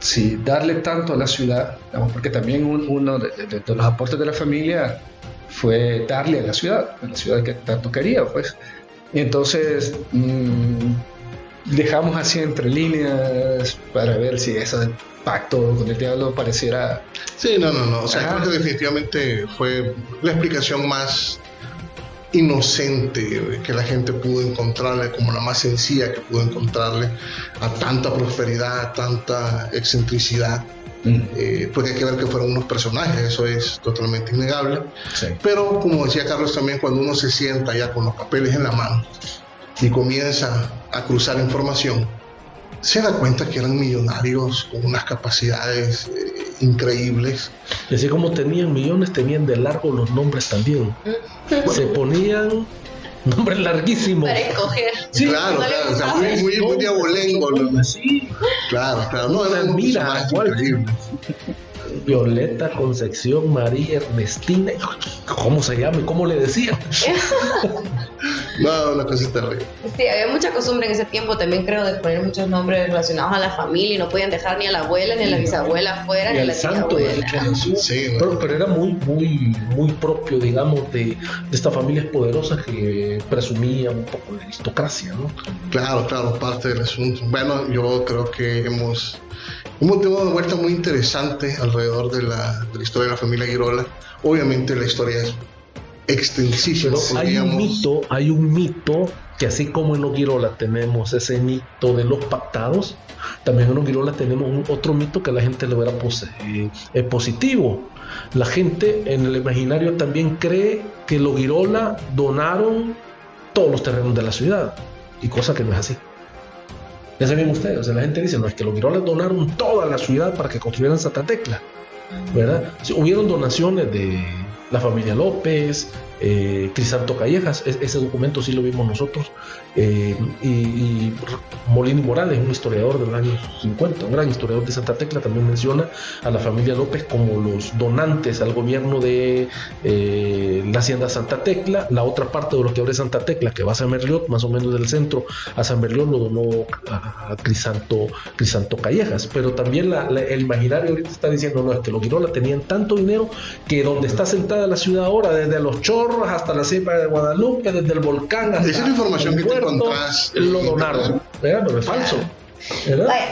si darle tanto a la ciudad, porque también uno de, los aportes de la familia fue darle a la ciudad, a la ciudad que tanto quería, pues. Y entonces mm, dejamos así entre líneas para ver si ese pacto con el diablo pareciera... Sí, no, no, no. O sea, creo que definitivamente fue la explicación más inocente que la gente pudo encontrarle, como la más sencilla que pudo encontrarle a tanta prosperidad, a tanta excentricidad. Mm. Eh, porque hay que ver que fueron unos personajes, eso es totalmente innegable. Pero como decía Carlos también, cuando uno se sienta ya con los papeles en la mano y comienza a cruzar información, se da cuenta que eran millonarios con unas capacidades eh, increíbles. Y así como tenían millones, tenían de largo los nombres también. se ponían nombres larguísimos. Para escoger. Sí, claro, claro, o sea, muy, muy, muy diabolengo. Sí. Claro, claro, no, eran mira, increíbles. Violeta, Concepción, María, Ernestina, ¿cómo se llama? ¿Cómo le decían? no, una cosa terrible. Sí, había mucha costumbre en ese tiempo también creo de poner muchos nombres relacionados a la familia y no podían dejar ni a la abuela ni a la bisabuela afuera ni, a la santo de sí, pero, pero, era muy, muy, muy propio, digamos, de, de estas familias poderosas que presumían un poco de aristocracia, ¿no? Claro, claro, parte del asunto. Bueno, yo creo que hemos un tema de vuelta muy interesante alrededor de la, de la, historia de la familia Girola. Obviamente la historia es extensísima. hay un mito, hay un mito que así como en los Girola tenemos ese mito de los pactados, también en los Girola tenemos un, otro mito que a la gente le verá eh, positivo. La gente en el imaginario también cree que los Girola donaron todos los terrenos de la ciudad, y cosa que no es así. Ya saben ustedes, la gente dice, no, es que los Giroles donaron toda la ciudad para que construyeran Santa Tecla, ¿verdad? hubieron donaciones de la familia López, eh, Crisanto Callejas, ese documento sí lo vimos nosotros, eh, y, Molini Morales, un historiador del año 50, un gran historiador de Santa Tecla, también menciona a la familia López como los donantes al gobierno de eh, la hacienda Santa Tecla, la otra parte de lo que abre Santa Tecla, que va a San Berliot, más o menos del centro a San Berliot, lo donó a, Crisanto, Crisanto Callejas, pero también el imaginario ahorita está diciendo, no, es que los Quirola tenían tanto dinero que donde está sentada la ciudad ahora, desde los chorros hasta la cepa de Guadalupe, desde el volcán hasta Esa es la información que te lo donaron. Pero es falso.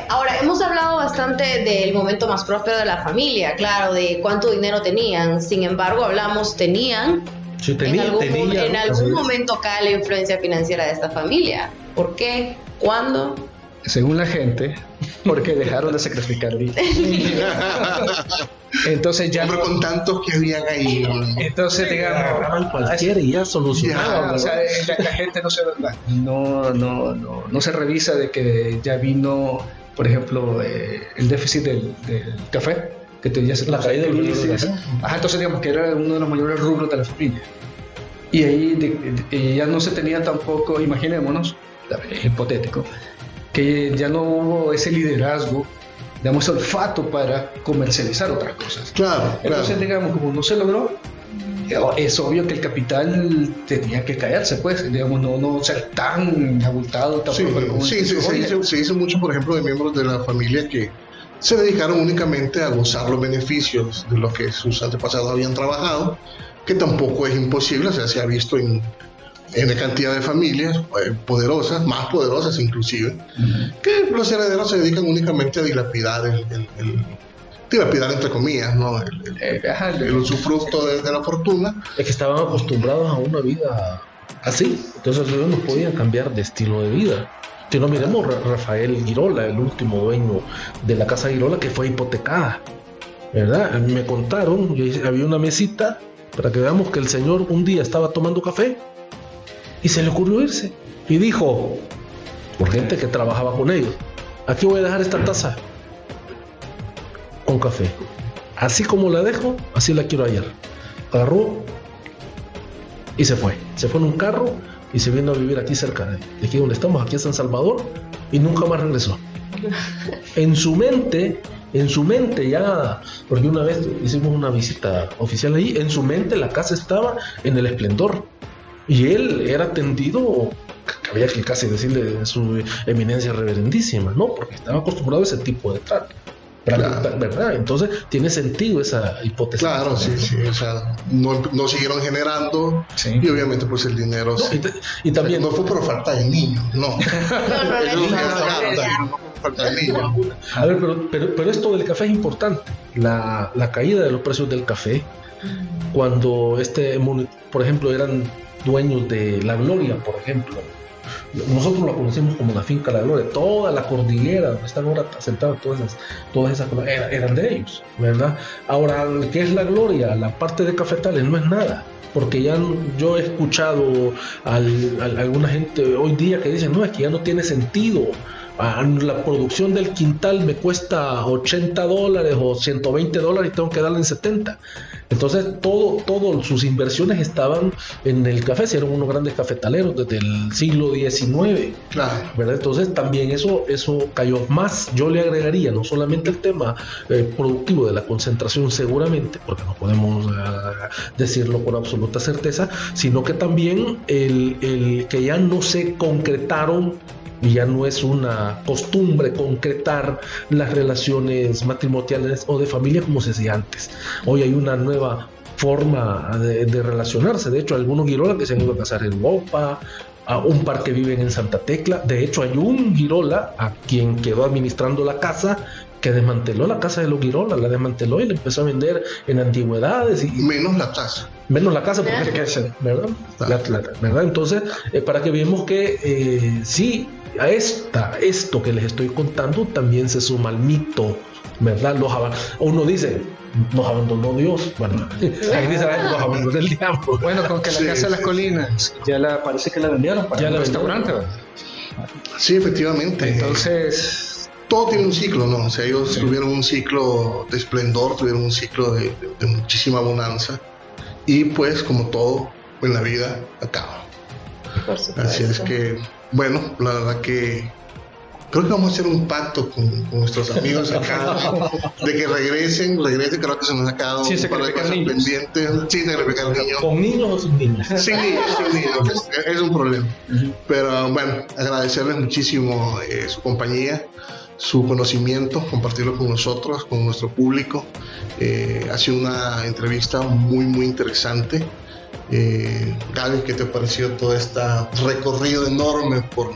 Ahora, hemos hablado bastante del momento más próspero de la familia, claro, de cuánto dinero tenían. Sin embargo, hablamos, tenían. en algún, momento acá la influencia financiera de esta familia. ¿Por qué? ¿Cuándo? Según la gente, porque dejaron de sacrificar Entonces ya. no, con tantos que habían ahí. Entonces, digamos. cualquiera y ya solucionado. o sea, la, gente no se, no, no, no, no se revisa de que ya vino, por ejemplo, eh, el déficit del, café, que te, ya la caída del Ajá, entonces digamos que era uno de los mayores rubros de la familia. Y ahí ya no se tenía tampoco, imaginémonos, es hipotético, que ya no hubo ese liderazgo digamos, olfato para comercializar otras cosas. Claro. Entonces, digamos, como no se logró, es obvio que el capital tenía que caerse, pues, digamos, no, no ser tan abultado. Tan sí, sí, sí, se, hizo, mucho, por ejemplo, de miembros de la familia que se dedicaron únicamente a gozar los beneficios de lo que sus antepasados habían trabajado, que tampoco es imposible, o sea, se ha visto en en cantidad de familias eh, poderosas, más poderosas inclusive, que los herederos se dedican únicamente a dilapidar el, dilapidar entre comillas, ¿no? El, el, usufructo de, la fortuna. Es que estaban acostumbrados a una vida así, entonces ellos no podían cambiar de estilo de vida. Si no miremos Rafael Girola, el último dueño de la casa Girola que fue hipotecada, ¿verdad? Me contaron, había una mesita para que veamos que el señor un día estaba tomando café y se le ocurrió irse. Y dijo, por gente que trabajaba con ellos, aquí voy a dejar esta taza con café. Así como la dejo, así la quiero hallar. Agarró y se fue. Se fue en un carro y se vino a vivir aquí cerca de aquí donde estamos, aquí en San Salvador, y nunca más regresó. En su mente, en su mente ya, porque una vez hicimos una visita oficial ahí, en su mente la casa estaba en el esplendor. Y él era atendido, había que casi decirle su eminencia reverendísima, ¿no? Porque estaba acostumbrado a ese tipo de trato. ¿verdad? Entonces tiene sentido esa hipótesis. Claro, sí, sí, o sea, no, no siguieron generando y obviamente pues el dinero... y, también... no fue por falta de niños, no. no, no, A ver, pero, pero, pero, esto del café es importante. La, la caída de los precios del café, cuando este, por ejemplo, eran dueños de La Gloria, por ejemplo, nosotros la conocemos como la finca La Gloria, toda la cordillera donde están ahora sentadas todas esas, todas esas eran de ellos, ¿verdad? Ahora, ¿qué es La Gloria? La parte de cafetales no es nada porque ya yo he escuchado a alguna gente hoy día que dice, no, es que ya no tiene sentido la producción del quintal me cuesta 80 dólares o 120 dólares y tengo que darle en 70. Entonces, todo, todo sus inversiones estaban en el café, si eran unos grandes cafetaleros desde el siglo XIX. Claro. ¿verdad? Entonces, también eso, eso cayó más. Yo le agregaría no solamente el tema eh, productivo de la concentración, seguramente, porque no podemos ah, decirlo con absoluta certeza, sino que también el, el que ya no se concretaron y ya no es una costumbre concretar las relaciones matrimoniales o de familia como se hacía antes. Hoy hay una nueva forma de, relacionarse. De hecho, algunos girola que se han ido a casar en Europa, a un par que viven en Santa Tecla. De hecho, hay un girola a quien quedó administrando la casa que desmanteló la casa de los Girola, la desmanteló y le empezó a vender en antigüedades. Y, menos la casa. Menos la casa, porque ¿verdad? ¿verdad? Entonces, eh, para que veamos que eh, sí, a esta, esto que les estoy contando también se suma al mito, ¿verdad? Los uno dice, nos abandonó Dios. Bueno, ahí dice, nos abandonó el diablo. Bueno, con que la Casa de las Colinas ya la parece que la vendieron para ya el restaurante. Sí, efectivamente. Entonces. Todo tiene un ciclo, ¿no? O sea, ellos tuvieron un ciclo de esplendor, tuvieron un ciclo de, de muchísima bonanza. Y pues, como todo en la vida, acaba. Así es que bueno, la verdad que creo que vamos a hacer un pacto con, nuestros amigos acá de que regresen, regresen, creo que se nos ha quedado sí, un par de cosas pendientes. Sí, sacrificar niños. ¿Con niños o sin niños? Sin niños, sin niños, es, un problema. Pero bueno, agradecerles muchísimo eh, su compañía, su conocimiento, compartirlo con nosotros, con nuestro público. Eh, ha sido una entrevista muy, muy interesante. Eh, Gaby, ¿qué te pareció todo este recorrido enorme por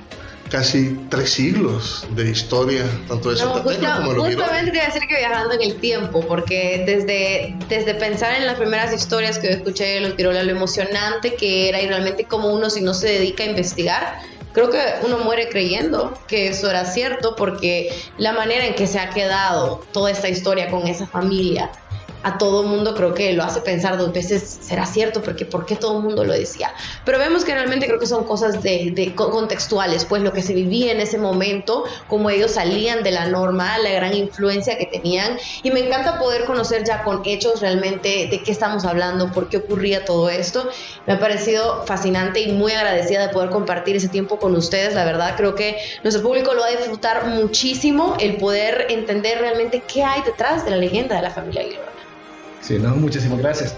casi tres siglos de historia, tanto de Santa Tecla como de los Justamente quería decir que viajando en el tiempo, porque desde, desde pensar en las primeras historias que escuché de los Girola, lo emocionante que era y realmente como uno si no se dedica a investigar, creo que uno muere creyendo que eso era cierto, porque la manera en que se ha quedado toda esta historia con esa familia, a todo mundo creo que lo hace pensar dos veces, será cierto, porque ¿por qué todo el mundo lo decía? Pero vemos que realmente creo que son cosas de, contextuales, pues lo que se vivía en ese momento, cómo ellos salían de la norma, la gran influencia que tenían. Y me encanta poder conocer ya con hechos realmente de qué estamos hablando, por qué ocurría todo esto. Me ha parecido fascinante y muy agradecida de poder compartir ese tiempo con ustedes. La verdad, creo que nuestro público lo va a disfrutar muchísimo el poder entender realmente qué hay detrás de la leyenda de la familia Aguilera. Sí, no, muchísimas gracias.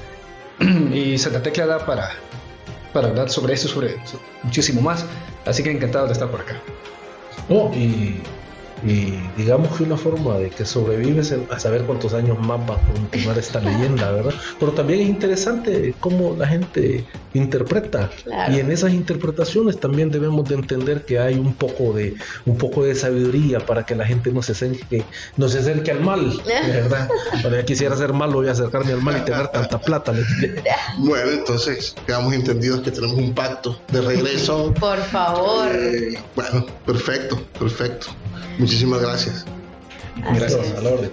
y Santa Tecla da para, hablar sobre eso, sobre muchísimo más. Así que encantado de estar por acá. No, y y digamos que una forma de que sobrevives a saber cuántos años más va a continuar esta leyenda, ¿verdad? Pero también es interesante cómo la gente interpreta y en esas interpretaciones también debemos de entender que hay un poco de un poco de sabiduría para que la gente no se acerque no se acerque al mal, ¿verdad? Para yo quisiera ser malo voy a acercarme al mal y tener tanta plata. Bueno, entonces quedamos entendidos que tenemos un pacto de regreso. Por favor. Eh, bueno, perfecto, perfecto. Muchísimas gracias. Gracias, a la orden.